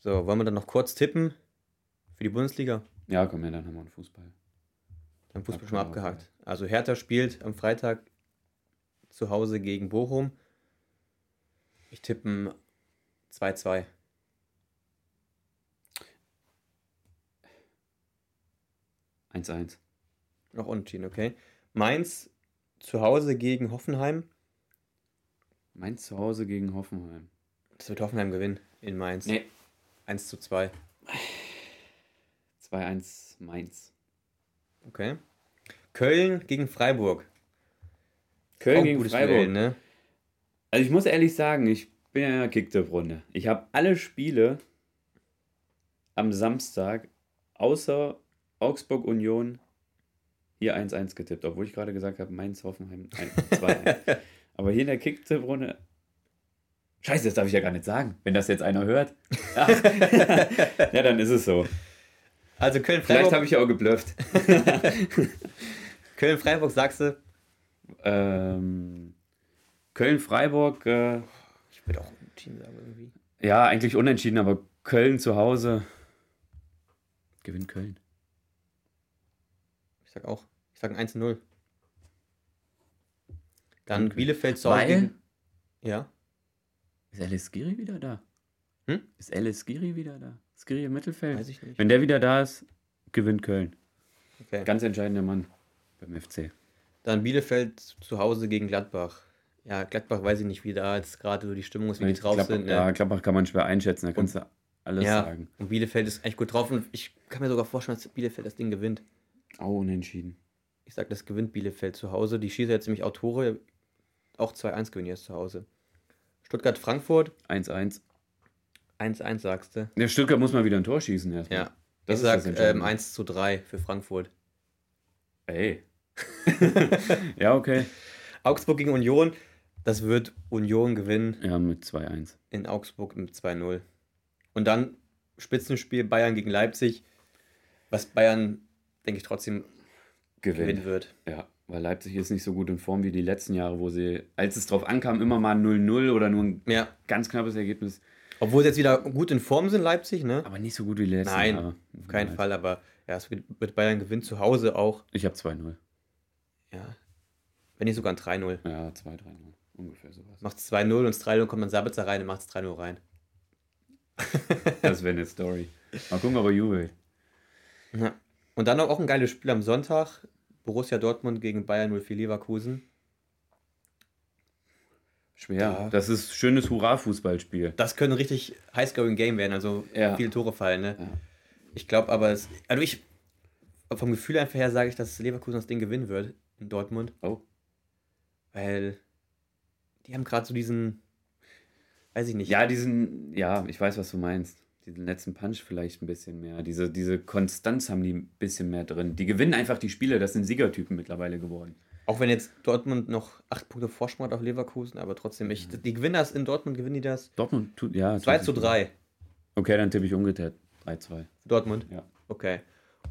So, wollen wir dann noch kurz tippen für die Bundesliga? Ja, komm her, dann haben wir einen Fußball. Dann Fußball schon mal Abgehakt, abgehakt. Also Hertha spielt am Freitag zu Hause gegen Bochum. Ich tippe 2-2. Eins eins. Noch unentschieden, okay. Mainz zu Hause gegen Hoffenheim. Mainz zu Hause gegen Hoffenheim. Das wird Hoffenheim gewinnen in Mainz. Nee. 1 zu 2. 2-1 Mainz. Okay. Köln gegen Freiburg. Köln gegen Freiburg. Duell, ne? Also ich muss ehrlich sagen, ich bin ja in der Kicktipp-Runde. Ich habe alle Spiele am Samstag außer Augsburg Union hier 1-1 getippt, obwohl ich gerade gesagt habe, Mainz Hoffenheim 2-1. Aber hier in der Kicktipp-Runde. Scheiße, das darf ich ja gar nicht sagen, wenn das jetzt einer hört. Ja, dann ist es so. Also Vielleicht Köln-Freiburg. habe ich ja auch geblufft. Köln-Freiburg sagst du? Ähm, Köln-Freiburg, äh, Ich würde auch unentschieden sagen irgendwie. ja, eigentlich unentschieden, aber Köln zu Hause Gewinnt Köln. Ich sag auch. Ich sag ein 1-0. Dann Okay. Bielefeld zu Hause Weil- gegen- Ja. Ist Alice Giri wieder da? Hm? Ist Alice Giri wieder da? Skiri im Mittelfeld? Weiß ich nicht. Wenn der wieder da ist, gewinnt Köln. Okay. Ganz entscheidender Mann beim FC. Dann Bielefeld zu Hause gegen Gladbach. Ja, Gladbach weiß ich nicht, wie da jetzt gerade so die Stimmung ist, wie die drauf Gladbach, sind. ne? Ja, Gladbach kann man schwer einschätzen, da kannst du alles Ja. sagen. Und Bielefeld ist echt gut drauf und ich kann mir sogar vorstellen, dass Bielefeld das Ding gewinnt. Auch unentschieden. Ich sag, das gewinnt Bielefeld zu Hause. Die schießen jetzt nämlich auch Tore. Auch 2-1 gewinnen jetzt zu Hause. Stuttgart-Frankfurt, 1-1. 1-1 sagst du. Der Stuttgart muss mal wieder ein Tor schießen erstmal. Ja. Das ich sag das ähm, Entscheidende. 1 zu 3 für Frankfurt. Ey. ja, okay. Augsburg gegen Union. Das wird Union gewinnen Ja, mit 2-1. in Augsburg mit 2-0. Und dann Spitzenspiel Bayern gegen Leipzig. Was Bayern, denke ich, trotzdem gewinnen Gewinnt. wird. Ja, weil Leipzig ist nicht so gut in Form wie die letzten Jahre, wo sie, als es drauf ankam, immer mal 0-0 oder nur ein Ja. ganz knappes Ergebnis. Obwohl sie jetzt wieder gut in Form sind, Leipzig, ne? Aber nicht so gut wie die letzten Nein, Jahre. Auf keinen Fall, aber ja, es wird, Bayern gewinnen zu Hause auch. Ich habe 2-0. Ja. Wenn nicht sogar ein 3-0. Ja, 2-3-0. Ungefähr sowas. Macht 2-0 und das 3-0 kommt dann Sabitzer rein und macht es 3-0 rein. Das wäre eine Story. Mal gucken, ob er jubelt. Ja. Und dann auch ein geiles Spiel am Sonntag. Borussia Dortmund gegen Bayern 04 Leverkusen. Schwer. Ja. Das ist schönes Hurra-Fußballspiel. Das könnte ein richtig high-scoring Game werden, also Ja. viele Tore fallen. Ne? Ja. Ich glaube aber, es, also ich, vom Gefühl einfach her sage ich, dass Leverkusen das Ding gewinnen wird in Dortmund. Oh. Weil die haben gerade so diesen, weiß ich nicht. Ja, diesen, ja, ich weiß, was du meinst. Diesen letzten Punch vielleicht ein bisschen mehr. Diese, diese Konstanz haben die ein bisschen mehr drin. Die gewinnen einfach die Spiele, das sind Siegertypen mittlerweile geworden. Auch wenn jetzt Dortmund noch acht Punkte Vorsprung hat auf Leverkusen, aber trotzdem, ich, die gewinnen das in Dortmund, gewinnen die das Dortmund tut, ja. 2 tut zu sich- 3 Okay, dann tippe ich umgekehrt. 3-2. für Dortmund. Ja. Okay.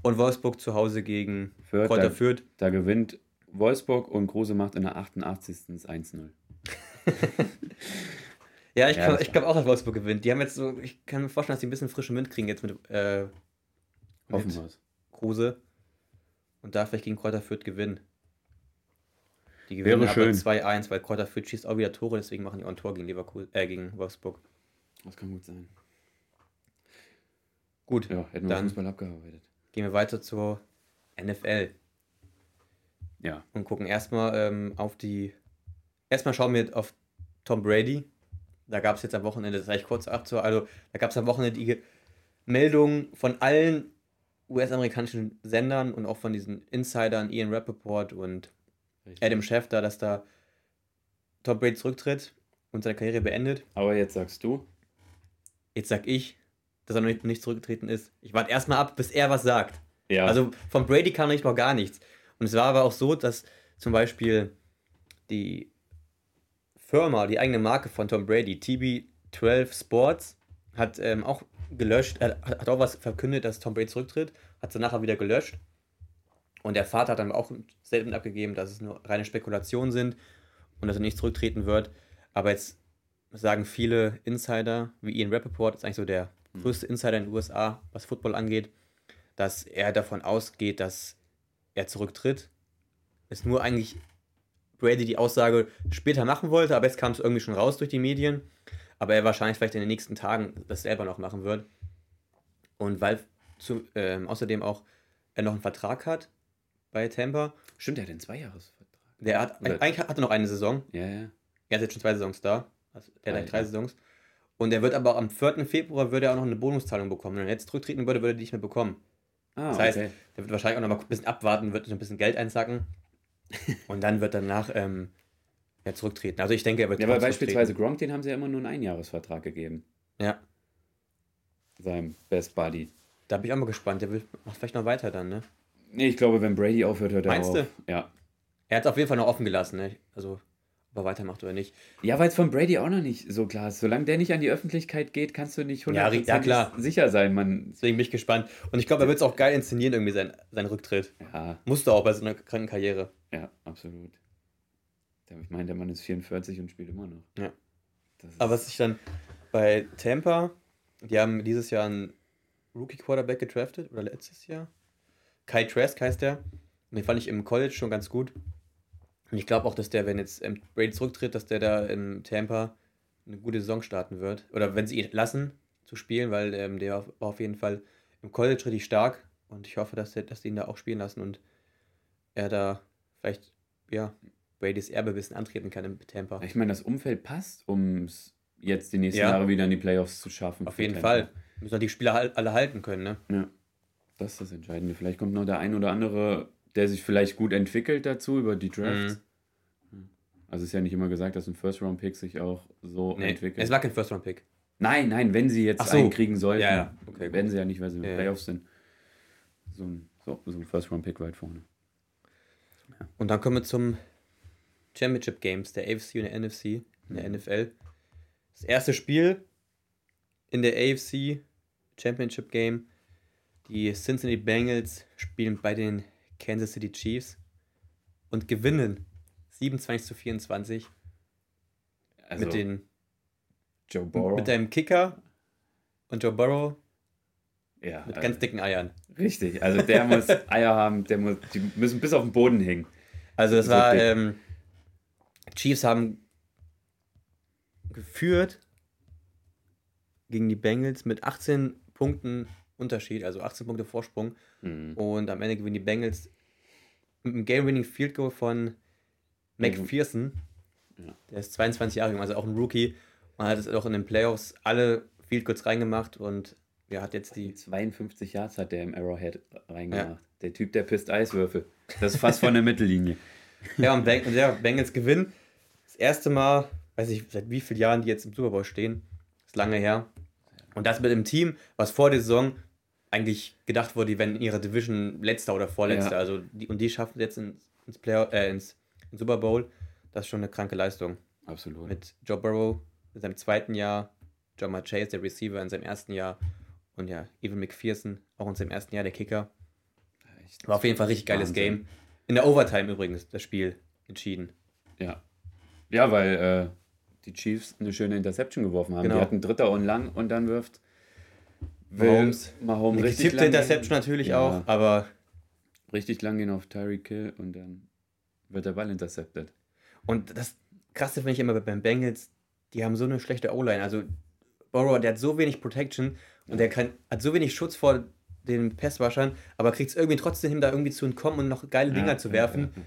Und Wolfsburg zu Hause gegen Fürth, Kräuter da, Fürth. da gewinnt Wolfsburg und Kruse macht in der 88. das 1-0. Ja, ich, Ja, ich glaube auch, dass Wolfsburg gewinnt. Die haben jetzt so, ich kann mir vorstellen, dass die ein bisschen frischen Wind kriegen jetzt mit, äh, mit. Kruse. Und da vielleicht gegen Kräuter Fürth gewinnen. Die Wäre gewinnen aber schön. 2-1, weil Kräuter Fürth schießt auch wieder Tore, deswegen machen die auch ein Tor gegen Leverkusen, äh, gegen Wolfsburg. Das kann gut sein. Gut, Ja, hätten wir Dann- Fußball abgearbeitet. gehen wir weiter zur NFL. Ja. und gucken erstmal ähm, auf die. Erstmal schauen wir auf Tom Brady. Da gab es jetzt am Wochenende, das sage ich kurz ab, so, also da gab es am Wochenende die Meldungen von allen US-amerikanischen Sendern und auch von diesen Insidern, Ian Rappaport und Richtig. Adam Schefter, dass da Tom Brady zurücktritt und seine Karriere beendet. Aber jetzt sagst du, Jetzt sag ich, dass er noch nicht, nicht zurückgetreten ist. Ich warte erstmal ab, bis er was sagt. ja, Also von Brady kam nicht noch gar nichts. Und es war aber auch so, dass zum Beispiel die Firma, die eigene Marke von Tom Brady, TB12 Sports, hat ähm, auch gelöscht, äh, hat auch was verkündet, dass Tom Brady zurücktritt, hat sie nachher wieder gelöscht. Und der Vater hat dann auch ein Statement abgegeben, dass es nur reine Spekulationen sind und dass er nicht zurücktreten wird. Aber jetzt sagen viele Insider, wie Ian Rappaport, ist eigentlich so der größte Insider in den USA, was Football angeht, dass er davon ausgeht, dass er zurücktritt. Ist nur eigentlich Brady die Aussage später machen wollte, aber jetzt kam es irgendwie schon raus durch die Medien. Aber er wahrscheinlich vielleicht in den nächsten Tagen das selber noch machen wird. Und weil zu, ähm, außerdem auch er noch einen Vertrag hat bei Tampa. stimmt, er hat einen Zweijahresvertrag. Der hat, Oder- eigentlich hat er noch eine Saison. Ja, ja. Er hat jetzt schon zwei Saisons da. Also der hat Ah, drei. Saisons. Und er wird aber am 4. Februar würde er auch noch eine Bonuszahlung bekommen. Wenn er jetzt zurücktreten würde, würde er die nicht mehr bekommen. Ah, Das heißt, okay. der wird wahrscheinlich auch noch mal ein bisschen abwarten, wird so ein bisschen Geld einsacken. und dann wird danach ähm, ja, zurücktreten. Also ich denke, er wird Ja, aber beispielsweise Gronk, den haben sie ja immer nur einen Einjahresvertrag gegeben. Ja, Seinem Best Buddy. da bin ich auch mal gespannt. Der will, macht vielleicht noch weiter dann, ne? Nee, ich glaube, wenn Brady aufhört, hört er Meinst auf. du? Ja. Er hat es auf jeden Fall noch offen gelassen, ne? Also, ob er weitermacht oder nicht. Ja, weil es von Brady auch noch nicht so klar ist. Solange der nicht an die Öffentlichkeit geht, kannst du nicht Ja, 100% ja, klar. sicher sein. Man, Deswegen bin ich gespannt. Und ich glaube, er wird es auch geil inszenieren, irgendwie sein, sein Rücktritt. ja, Musste auch bei so einer kranken Karriere. ja, absolut. Ich meine, der Mann ist 44 und spielt immer noch. Ja. Aber was ich dann bei Tampa, die haben dieses Jahr einen Rookie Quarterback gedraftet oder letztes Jahr. Kai Trask heißt der. Und den fand ich im College schon ganz gut. Und ich glaube auch, dass der, wenn jetzt ähm, Brady zurücktritt, dass der da in Tampa eine gute Saison starten wird. Oder wenn sie ihn lassen zu spielen, weil ähm, der war auf jeden Fall im College richtig stark. Und ich hoffe, dass, der, dass die ihn da auch spielen lassen und er da vielleicht, ja, Bradys Erbe ein bisschen antreten kann in Tampa. Ich meine, das Umfeld passt, um es jetzt die nächsten Ja. Jahre wieder in die Playoffs zu schaffen. Auf jeden Tampa. Fall. Müssen die Spieler alle halten können, ne? Ja, das ist das Entscheidende. Vielleicht kommt noch der ein oder andere, der sich vielleicht gut entwickelt dazu über die Drafts. Mhm. Also ist ja nicht immer gesagt, dass ein First-Round-Pick sich auch so Nee, entwickelt. es war kein First-Round-Pick. Nein, nein, wenn sie jetzt so. einen kriegen sollten, Ja, ja. Okay, werden sie ja nicht, weil sie in den Ja, ja. Playoffs sind. So ein, so, so ein First-Round-Pick weit vorne. Und dann kommen wir zum Championship Games der AFC und der NFC in der Mhm. NFL. Das erste Spiel in der AFC Championship Game. Die Cincinnati Bengals spielen bei den Kansas City Chiefs und gewinnen 27 zu 24 Also mit, den, Joe Burrow. mit deinem Kicker und Joe Burrow ja, mit also, ganz dicken Eiern. Richtig, also der muss Eier haben, der muss, die müssen bis auf den Boden hängen. Also das war, ähm, Chiefs haben geführt gegen die Bengals mit 18 Punkten Unterschied, also 18 Punkte Vorsprung. Mhm. Und am Ende gewinnen die Bengals mit einem Game-Winning Field Goal von McPherson. Ja. Der ist 22 Jahre jung, also auch ein Rookie. Und hat es auch in den Playoffs alle Field Goals reingemacht und ja, hat jetzt die 52 Yards hat der im Arrowhead reingemacht. Der Typ, der pisst Eiswürfel. Das ist fast von der Mittellinie. Ja, und, Beng ja, Bengals gewinnen. Das erste Mal, weiß ich, seit wie vielen Jahren die jetzt im Super Bowl stehen. Ist lange her. Und das mit dem Team, was vor der Saison eigentlich gedacht wurde, die wären in ihrer Division letzter oder vorletzter. Ja. Also die, und die schaffen jetzt ins, ins, Play äh, ins, ins Super Bowl. Das ist schon eine kranke Leistung. Absolut. Mit Joe Burrow in seinem zweiten Jahr, Jamar Chase, der Receiver, in seinem ersten Jahr. Und ja, Evan McPherson, auch in seinem ersten Jahr, der Kicker. Echt. War auf jeden Fall ein richtig geiles Wahnsinn. Game. In der Overtime übrigens, das Spiel entschieden. Ja. Ja, weil äh, die Chiefs eine schöne Interception geworfen haben. Genau. Die hatten Dritter und lang und dann wirft Mahomes. Mahomes Eine richtig getippte lang Interception natürlich Ja. auch, aber Richtig lang gehen auf Tyreek Hill und dann wird der Ball intercepted. und das krasse finde ich immer beim Bengals, die haben so eine schlechte O-Line. Also Burrow, der hat so wenig Protection und der kann, hat so wenig Schutz vor den Passwaschern, aber kriegt es irgendwie trotzdem hin, da irgendwie zu entkommen und noch geile Dinger Ja, zu ja, werfen, ja.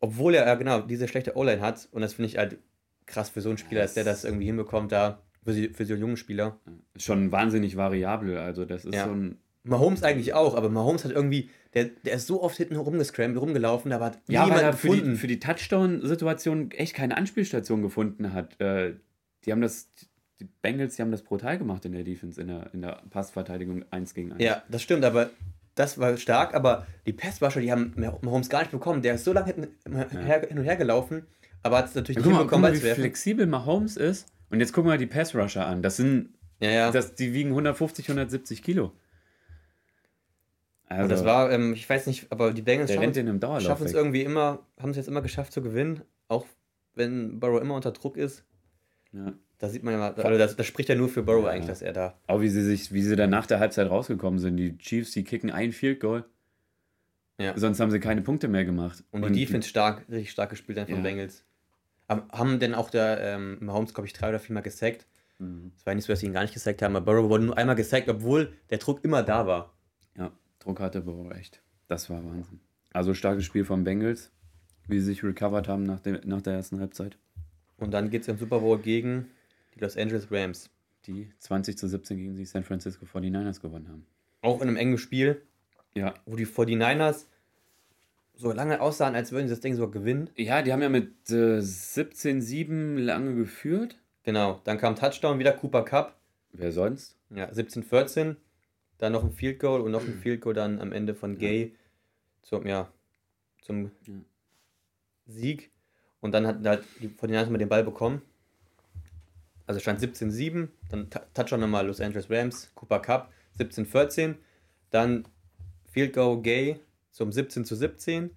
obwohl er ja genau diese schlechte O-Line hat. Und das finde ich halt krass für so einen Spieler, dass der das irgendwie hinbekommt, da für, für so einen jungen Spieler. Schon wahnsinnig variabel. Also das ist Ja. so ein. Mahomes eigentlich auch, aber Mahomes hat irgendwie, der, der ist so oft hinten rumgescrampt, rumgelaufen, da war Ja, weil niemand er für die, gefunden. für die Touchdown-Situation echt keine Anspielstation gefunden hat. Äh, die haben das, die Bengals, die haben das brutal gemacht in der Defense, in der, in der Passverteidigung 1 gegen 1. Ja, das stimmt, aber das war stark, aber die Passwasher, die haben Mahomes gar nicht bekommen. Der ist so lange hin, her, hin und her gelaufen, aber hat es natürlich Ja, nicht mal, mal Ball wie flexibel Mahomes ist. Und jetzt gucken wir die Pass-Rusher an. Das sind, Ja, ja. das, die wiegen 150, 170 Kilo. Also, und das war, ähm, ich weiß nicht, aber die Bengals schaffen es irgendwie immer, haben es jetzt immer geschafft zu gewinnen, auch wenn Burrow immer unter Druck ist. Ja. Da sieht man ja, mal- also das, das spricht ja nur für Burrow Ja. eigentlich, dass er da. Auch wie sie sich, wie sie dann nach der Halbzeit rausgekommen sind. Die Chiefs, die kicken ein Field Goal. Ja. Sonst haben sie keine Punkte mehr gemacht. Und die Defense stark, richtig stark gespielt dann von Ja. Bengals. Haben denn auch der ähm, Mahomes, glaube ich, drei oder viermal gesackt. Mhm. Es war nicht so, dass sie ihn gar nicht gesackt haben, aber Burrow wurde nur einmal gesackt, obwohl der Druck immer da war. Ja, Druck hatte Burrow echt. Das war Wahnsinn. Also starkes Spiel von Bengals, wie sie sich recovered haben nach der, nach der ersten Halbzeit. Und dann geht es im Super Bowl gegen die Los Angeles Rams. Die 20 zu 17 gegen die San Francisco 49ers gewonnen haben. Auch in einem engen Spiel, Ja. wo die 49ers so lange aussahen, als würden sie das Ding sogar gewinnen. Ja, die haben ja mit äh, 17-7 lange geführt. Genau, dann kam Touchdown, wieder Cooper Cup. Wer sonst? Ja, 17-14. Dann noch ein Field Goal und noch ein Field Goal dann am Ende von Gay zum, ja, zum Ja. Sieg. Und dann hatten halt die 49ers mal den Ball bekommen. Also stand 17-7, dann Touchdown nochmal Los Angeles Rams, Cooper Cup 17-14, dann Field Goal Gay zum 17 zu 17.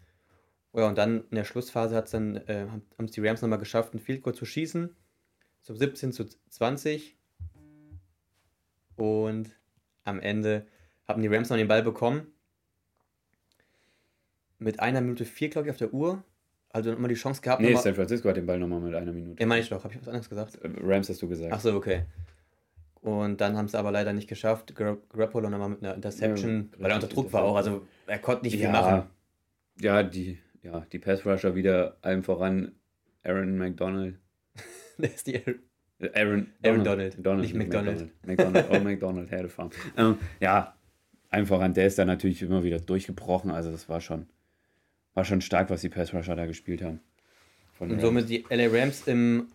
Ja, und dann in der Schlussphase hat's dann, äh, haben es die Rams nochmal geschafft, ein Field Goal zu schießen. Zum 17 zu 20. Und am Ende haben die Rams noch den Ball bekommen. Mit einer Minute vier, glaube ich, auf der Uhr. Also nochmal die Chance gehabt. Nee, San Francisco hat den Ball nochmal mit einer Minute. ja, meine ich doch. Habe ich was anderes gesagt? Rams hast du gesagt. Ach so, okay. Und dann haben sie aber leider nicht geschafft. Gar- Garoppolo nochmal mit einer Interception, Ja, weil er unter Druck war auch. Also er konnte nicht viel ja, machen. Ja, die, ja, die Pass Rusher wieder allem voran. Aaron McDonald. Der ist die Äh, Aaron, Aaron Donald, nicht McDonald. McDonald. Oh, McDonald, a farm. Ähm, ja, einfach an der ist da natürlich immer wieder durchgebrochen. Also das war schon, war schon stark, was die Pass Rusher da gespielt haben. Und somit die LA Rams im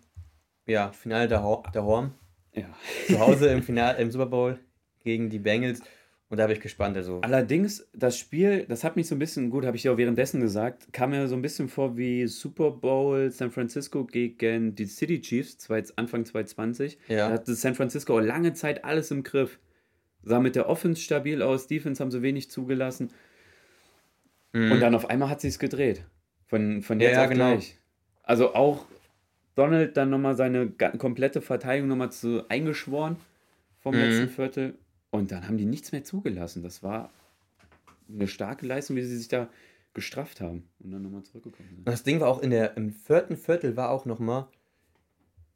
ja, Finale der, Hor der Horn. Ja. Zu Hause im Finale im Super Bowl gegen die Bengals. Und da bin ich gespannt. Also, Allerdings, das Spiel, das hat mich so ein bisschen, gut, habe ich dir auch währenddessen gesagt, kam mir so ein bisschen vor wie Super Bowl San Francisco gegen die City Chiefs, Anfang 2020. Ja. Da hatte San Francisco lange Zeit alles im Griff. Sah mit der Offense stabil aus, Defense haben sie wenig zugelassen. Mhm. Und dann auf einmal hat sie es gedreht. Von, von Ja, jetzt ja, auf genau. gleich. Also auch Donald dann nochmal seine komplette Verteidigung nochmal zu eingeschworen vom Mhm. letzten Viertel. Und dann haben die nichts mehr zugelassen. Das war eine starke Leistung, wie sie sich da gestrafft haben und dann nochmal zurückgekommen sind. das Ding war auch in der, im vierten Viertel war auch nochmal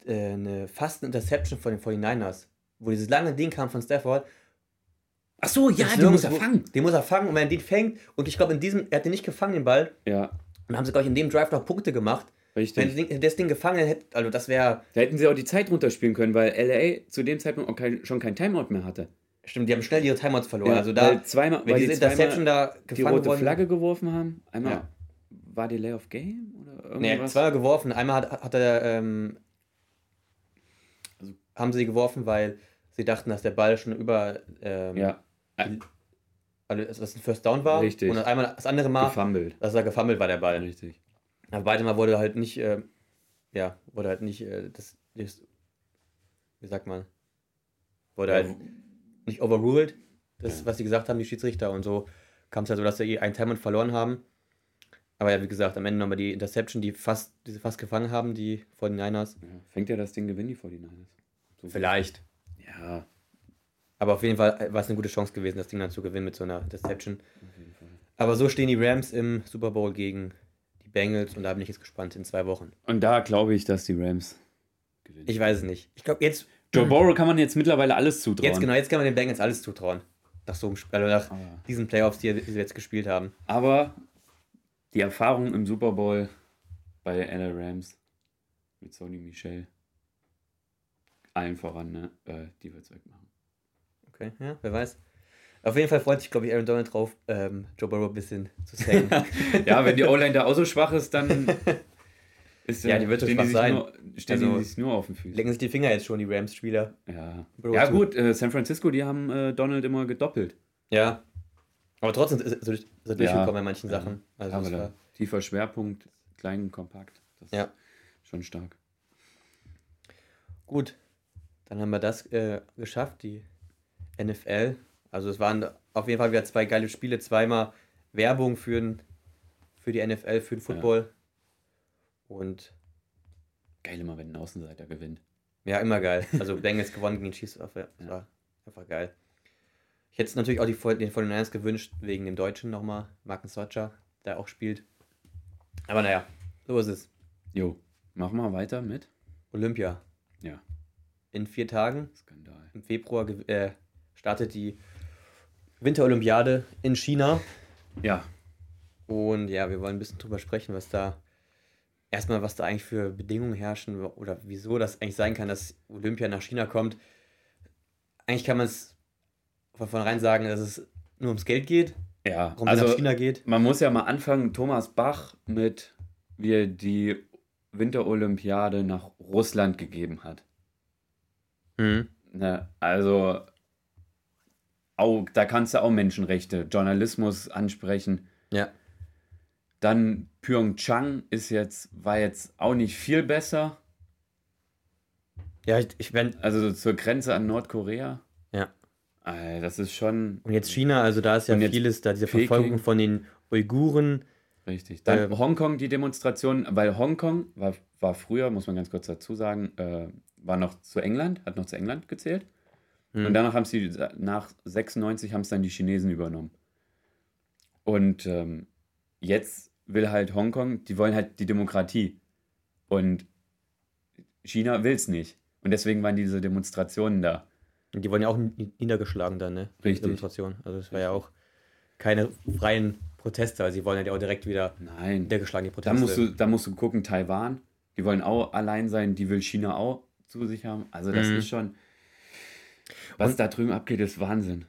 äh, eine fast Interception von den 49ers. Wo dieses lange Ding kam von Stafford. Ach so, ja, die muss er fangen. Den muss er fangen. Und wenn er den fängt, und ich glaube, in diesem, er hat den nicht gefangen, den Ball. Ja, Und dann haben sie, glaube ich, in dem Drive noch Punkte gemacht. Wenn richtig. das Ding, das Ding gefangen hätte, also das wäre. Da hätten sie auch die Zeit runterspielen können, weil LA zu dem Zeitpunkt auch kein, schon kein Timeout mehr hatte. Stimmt, die haben schnell ihre Timeouts verloren. Ja, also da, weil zweimal, wenn weil diese Interception da die rote worden Flagge geworfen haben. Einmal Ja. war Delay of Game oder Nee, irgendwas? zweimal geworfen. Einmal hat, hat er, ähm, Also- haben sie geworfen, weil sie dachten, dass der Ball schon über, ähm, ja, also dass das ein First Down war. Richtig. Und einmal das andere Mal, gefummelt. dass er gefummelt war, der Ball. Richtig. Aber beide Mal wurde halt nicht, äh, ja, wurde halt nicht, äh, das, das, wie sagt man, wurde halt nicht overruled, das, Ja. was sie gesagt haben, die Schiedsrichter. Und so kam es halt so, dass sie einen Timeout verloren haben. Aber ja, wie gesagt, am Ende nochmal die Interception, die fast, die sie fast gefangen haben, die von den Niners. Ja. Fängt ja das Ding gewinnen, die 49ers. So Vielleicht. Ja, Aber auf jeden Fall war es eine gute Chance gewesen, das Ding dann zu gewinnen mit so einer Interception. auf jeden Fall. Aber so stehen die Rams im Super Bowl gegen Bengals und da bin ich jetzt gespannt in zwei Wochen. Und da glaube ich, dass die Rams gewinnen. Ich weiß es nicht. Ich glaube, jetzt, Joe Burrow kann man jetzt mittlerweile alles zutrauen. jetzt genau, jetzt kann man den Bengals alles zutrauen. Nach so einem Sp- also nach Aber, diesen Playoffs, die, sie jetzt gespielt haben. aber die Erfahrung im Super Bowl bei LA Rams mit Sony Michel, allen voran, ne? Äh, die wird es wegmachen. Okay, ja, wer weiß. Auf jeden Fall freut sich, glaube ich, Aaron Donald drauf, ähm, Joe Burrow ein bisschen zu sacken. ja, wenn die O-Line da auch so schwach ist, dann ist Ja, die wird so stehen schwach sich sein. Nur, stehen Also, die sich nur auf den Füßen. Lecken sich die Finger jetzt schon, die Rams-Spieler. Ja, Burrow ja gut, äh, San Francisco, die haben äh, Donald immer gedoppelt. Ja. Aber trotzdem ist er ist er durchgekommen bei manchen ja. Sachen. Also Aber war, tiefer Schwerpunkt, klein und kompakt. Das Ja. ist schon stark. Gut, dann haben wir das äh, geschafft, die NFL. Also es waren auf jeden Fall wieder zwei geile Spiele, zweimal Werbung für, den- für die NFL, für den Football. Und Geil immer, wenn ein Außenseiter gewinnt. ja, immer geil. Also Bengals gewonnen gegen Chiefs, das war, das war einfach geil. Ich hätte es natürlich auch die, den 49ers gewünscht, wegen dem Deutschen nochmal, Marken Socha, der auch spielt. Aber naja, so ist es. Jo, machen wir weiter mit. Olympia. Ja. In vier Tagen Skandal. Im Februar äh, startet die Winterolympiade in China. Ja, Und ja, wir wollen ein bisschen drüber sprechen, was da erstmal, was da eigentlich für Bedingungen herrschen oder wieso das eigentlich sein kann, dass Olympia nach China kommt. Eigentlich kann man es von vornherein sagen, dass es nur ums Geld geht, ja. warum es Also nach China geht. man muss ja mal anfangen, Thomas Bach mit, wie er die Winterolympiade nach Russland gegeben hat. Mhm. Ne, also, auch, da kannst du auch Menschenrechte, Journalismus ansprechen. Ja. Dann Pyeongchang ist jetzt, war jetzt auch nicht viel besser. Ja, ich, ich wenn, Also so zur Grenze an Nordkorea. Ja. Äh, das ist schon und jetzt China, also da ist ja vieles, da diese Peking. Verfolgung von den Uiguren. richtig. Dann Ähm. Hongkong die Demonstration, weil Hongkong war, war früher, muss man ganz kurz dazu sagen, äh, war noch zu England, hat noch zu England gezählt. Und danach haben sie, nach 96 haben es dann die Chinesen übernommen. Und ähm, jetzt will halt Hongkong, die wollen halt die Demokratie. Und China will es nicht. Und deswegen waren diese Demonstrationen da. Und die wurden ja auch ni- niedergeschlagen dann, ne? Die Richtig. Demonstration. Also es war ja auch keine freien Proteste, also sie wollen ja auch direkt wieder Nein. niedergeschlagen, die Da Proteste. musst, du, da musst du gucken, Taiwan, die wollen auch allein sein, die will China auch zu sich haben. Also das Mhm. ist schon, was Und- da drüben abgeht, ist Wahnsinn.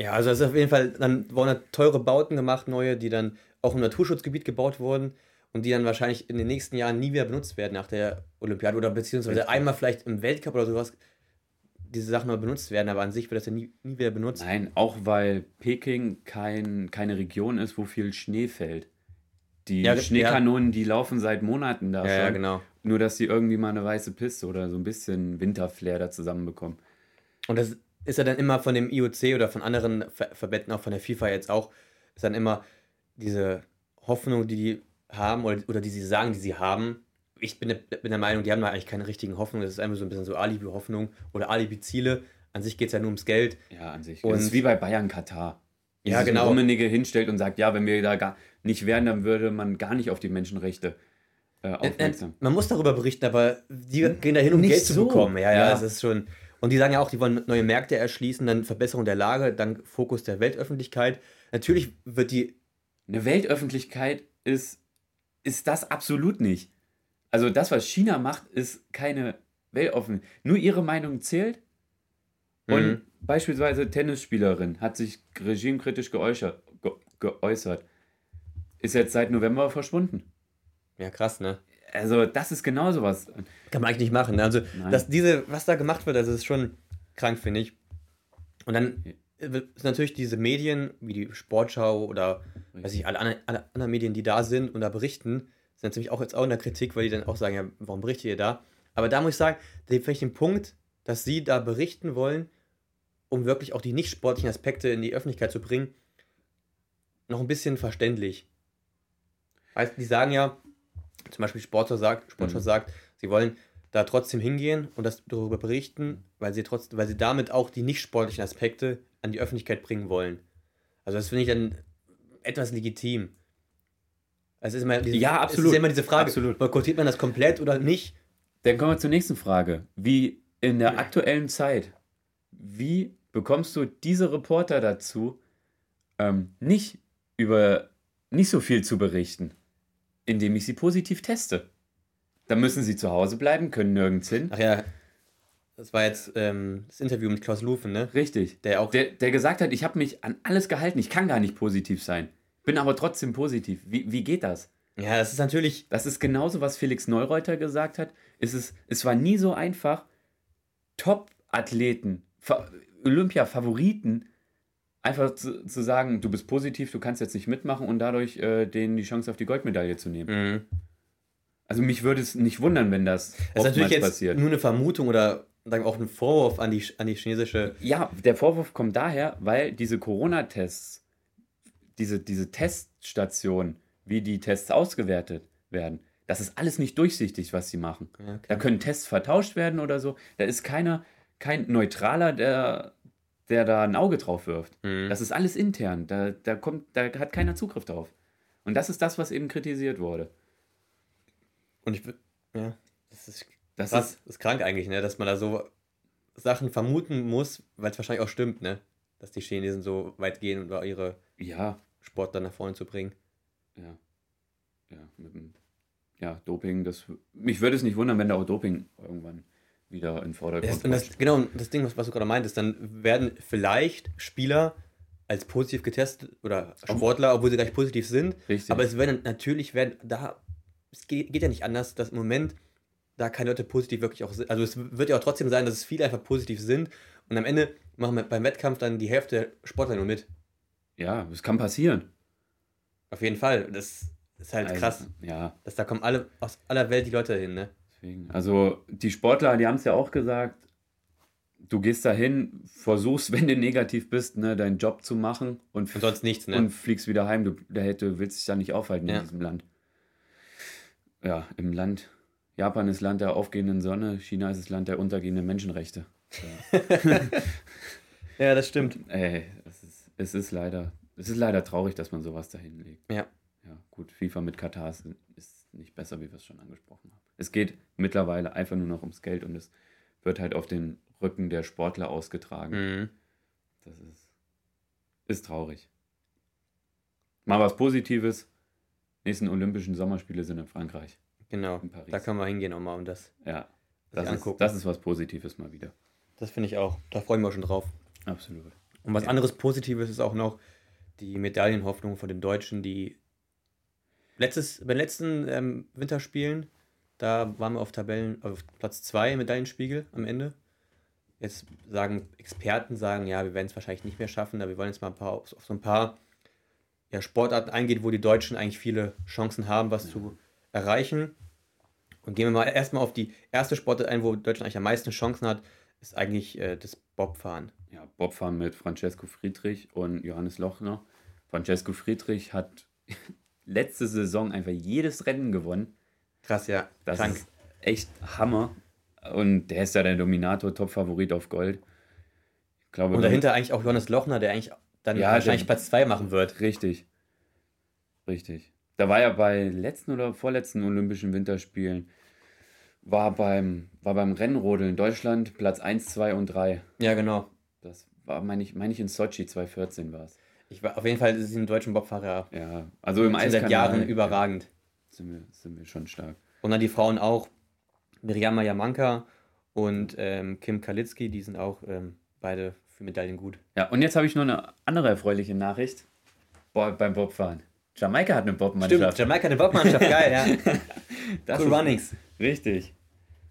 Ja, also es ist auf jeden Fall, dann wurden da teure Bauten gemacht, neue, die dann auch im Naturschutzgebiet gebaut wurden und die dann wahrscheinlich in den nächsten Jahren nie wieder benutzt werden nach der Olympiade oder beziehungsweise einmal vielleicht im Weltcup oder sowas diese Sachen mal benutzt werden, aber an sich wird das ja nie, nie wieder benutzt. Nein, auch weil Peking kein, keine Region ist, wo viel Schnee fällt. Die Ja, Schneekanonen, die laufen seit Monaten da Ja, ja, schon. genau. Nur, dass sie irgendwie mal eine weiße Piste oder so ein bisschen Winterflair da zusammenbekommen. Und das ist ja dann immer von dem IOC oder von anderen Ver Verbänden, auch von der FIFA jetzt auch, ist dann immer diese Hoffnung, die die haben oder, oder die sie sagen, die sie haben. Ich bin der, bin der Meinung, die haben da eigentlich keine richtigen Hoffnungen. Das ist einfach so ein bisschen so Alibi-Hoffnung oder Alibi-Ziele. An sich geht es ja nur ums Geld. Ja, an sich. Und- das ist wie bei Bayern Katar. Ja, Dieses genau. Rummenigge hinstellt und sagt, ja, wenn wir da gar nicht wären, dann würde man gar nicht auf die Menschenrechte äh, Äh, aufmerksam. Man muss darüber berichten, aber die gehen da hin, um Nicht Geld zu so. bekommen. Ja, ja, Ja. das ist schon. Und die sagen ja auch, die wollen neue Märkte erschließen, dann Verbesserung der Lage, dann Fokus der Weltöffentlichkeit. Natürlich wird die Eine Weltöffentlichkeit ist, ist das absolut nicht. Also das, was China macht, ist keine Weltoffentlichkeit. Nur ihre Meinung zählt. Und Mhm. beispielsweise Tennisspielerin hat sich regimekritisch geäußert, ge, geäußert. Ist jetzt seit November verschwunden. Ja, krass, ne? Also das ist genau sowas. Kann man eigentlich nicht machen. Ne? Also, Nein. dass diese, was da gemacht wird, das ist schon krank, finde ich. Und dann sind natürlich diese Medien, wie die Sportschau oder weiß ich, alle, anderen- alle anderen Medien, die da sind und da berichten, sind natürlich auch jetzt auch in der Kritik, weil die dann auch sagen, ja, warum berichtet ihr da? Aber da muss ich sagen, da finde ich den Punkt, dass sie da berichten wollen, um wirklich auch die nicht sportlichen Aspekte in die Öffentlichkeit zu bringen, noch ein bisschen verständlich. Weißt, die sagen ja, zum Beispiel Sportschau sagt, Sportschau Mhm. sagt, sie wollen da trotzdem hingehen und das darüber berichten, weil sie trotzdem, weil sie damit auch die nicht sportlichen Aspekte an die Öffentlichkeit bringen wollen. Also das finde ich dann etwas legitim. Also es ist immer diese, Ja, Es absolut. ist ja immer diese Frage, Absolut. boykottiert man das komplett oder nicht? Dann kommen wir zur nächsten Frage. Wie in der aktuellen Zeit, wie bekommst du diese Reporter dazu, ähm, nicht über nicht so viel zu berichten, indem ich sie positiv teste? Dann müssen sie zu Hause bleiben, können nirgends hin. Ach ja, das war jetzt ähm, das Interview mit Klaus Lufen, ne? Richtig. Der auch Der, der gesagt hat, ich habe mich an alles gehalten, ich kann gar nicht positiv sein. Bin aber trotzdem positiv. Wie, wie geht das? Ja, das ist natürlich. Das ist genauso, was Felix Neureuter gesagt hat. Es, ist, es war nie so einfach, Top-Athleten, Fa- Olympia-Favoriten, einfach zu, zu sagen, du bist positiv, du kannst jetzt nicht mitmachen und dadurch äh, denen die Chance auf die Goldmedaille zu nehmen. Mhm. Also mich würde es nicht wundern, wenn das, Das ist natürlich jetzt passiert. nur eine Vermutung oder sagen auch ein Vorwurf an die, an die chinesische. Ja, der Vorwurf kommt daher, weil diese Corona-Tests, diese, diese Teststation, wie die Tests ausgewertet werden, das ist alles nicht durchsichtig, was sie machen. Ja, Da können Tests vertauscht werden oder so. Da ist keiner, kein Neutraler, der, der da ein Auge drauf wirft. Mhm. Das ist alles intern. Da, da, kommt, da hat keiner Zugriff drauf. Und das ist das, was eben kritisiert wurde. Und ich ja, das ist Das krass, ist, ist krank eigentlich, ne, dass man da so Sachen vermuten muss, weil es wahrscheinlich auch stimmt, ne, dass die Chinesen so weit gehen, um da ihre ja, Sportler nach vorne zu bringen. ja, ja, mit dem, ja, Doping, das, mich würde es nicht wundern, wenn da auch Doping irgendwann wieder in den Vordergrund Das, und das, genau, und das Ding, was, was du gerade meintest, dann werden vielleicht Spieler als positiv getestet oder Sportler, obwohl sie gar nicht positiv sind, Richtig. aber es werden natürlich werden da es geht, geht ja nicht anders, dass im Moment da keine Leute positiv wirklich auch sind. Also es wird ja auch trotzdem sein, dass es viele einfach positiv sind und am Ende machen wir beim Wettkampf dann die Hälfte der Sportler nur mit. ja, das kann passieren. Auf jeden Fall. Das ist halt Also, krass, Ja, dass da kommen alle aus aller Welt die Leute hin, ne? Deswegen. Also die Sportler, die haben es ja auch gesagt, du gehst dahin, versuchst, wenn du negativ bist, ne, deinen Job zu machen und, Und sonst nichts, ne? und fliegst wieder heim. Du, du willst dich da nicht aufhalten Ja. in diesem Land. Ja, im Land. Japan ist Land der aufgehenden Sonne, China ist das Land der untergehenden Menschenrechte. ja, das stimmt. Ey, es ist, es ist leider, es ist leider traurig, dass man sowas da hinlegt. Ja. Ja, gut, FIFA mit Katar ist, ist nicht besser, wie wir es schon angesprochen haben. Es geht mittlerweile einfach nur noch ums Geld und es wird halt auf den Rücken der Sportler ausgetragen. Mhm. Das ist, ist traurig. Mal was Positives. Nächsten Olympischen Sommerspiele sind in Frankreich. Genau. In Paris. Da können wir hingehen nochmal und das. Ja, das ist, angucken. das ist was Positives mal wieder. Das finde ich auch. Da freuen wir uns schon drauf. Absolut. Und was Ja. anderes Positives ist auch noch die Medaillenhoffnung von den Deutschen, die letztes, bei den letzten ähm, Winterspielen, da waren wir auf Tabellen, auf Platz 2 im Medaillenspiegel am Ende. Jetzt sagen Experten, sagen, ja, wir werden es wahrscheinlich nicht mehr schaffen, aber wir wollen jetzt mal ein paar, auf so ein paar ja, Sportarten eingehen, wo die Deutschen eigentlich viele Chancen haben, was zu erreichen. Und gehen wir mal erstmal auf die erste Sportart ein, wo Deutschland eigentlich am meisten Chancen hat, ist eigentlich äh, das Bobfahren. Ja, Bobfahren mit Francesco Friedrich und Johannes Lochner. Francesco Friedrich hat letzte Saison einfach jedes Rennen gewonnen. Krass, ja. Das Krank. ist echt Hammer. Und der ist ja der Dominator, Top-Favorit auf Gold. Ich glaube, Und dahinter eigentlich auch Johannes Lochner, der eigentlich dann Ja, wahrscheinlich der- Platz 2 machen wird. Richtig. Richtig. Da war er bei letzten oder vorletzten Olympischen Winterspielen, war beim, war beim Rennrodeln Deutschland Platz 1, 2 und 3. Ja, genau. Das war, meine ich, meine ich, in Sochi 2014 war es. Ich war, auf jeden Fall ist es im deutschen Bobfahrer Ja, also im Eiskanal seit Jahren überragend. Sind wir, sind wir schon stark. Und dann die Frauen auch. Miriam Jamanka und ähm, Kim Kalitzki, die sind auch ähm, beide für Medaillen gut. Ja, und jetzt habe ich noch eine andere erfreuliche Nachricht Boah, beim Bobfahren. Jamaika hat eine Bobmannschaft. Jamaika eine Bobmannschaft, geil, ja. Das cool ist- Runnings. Richtig.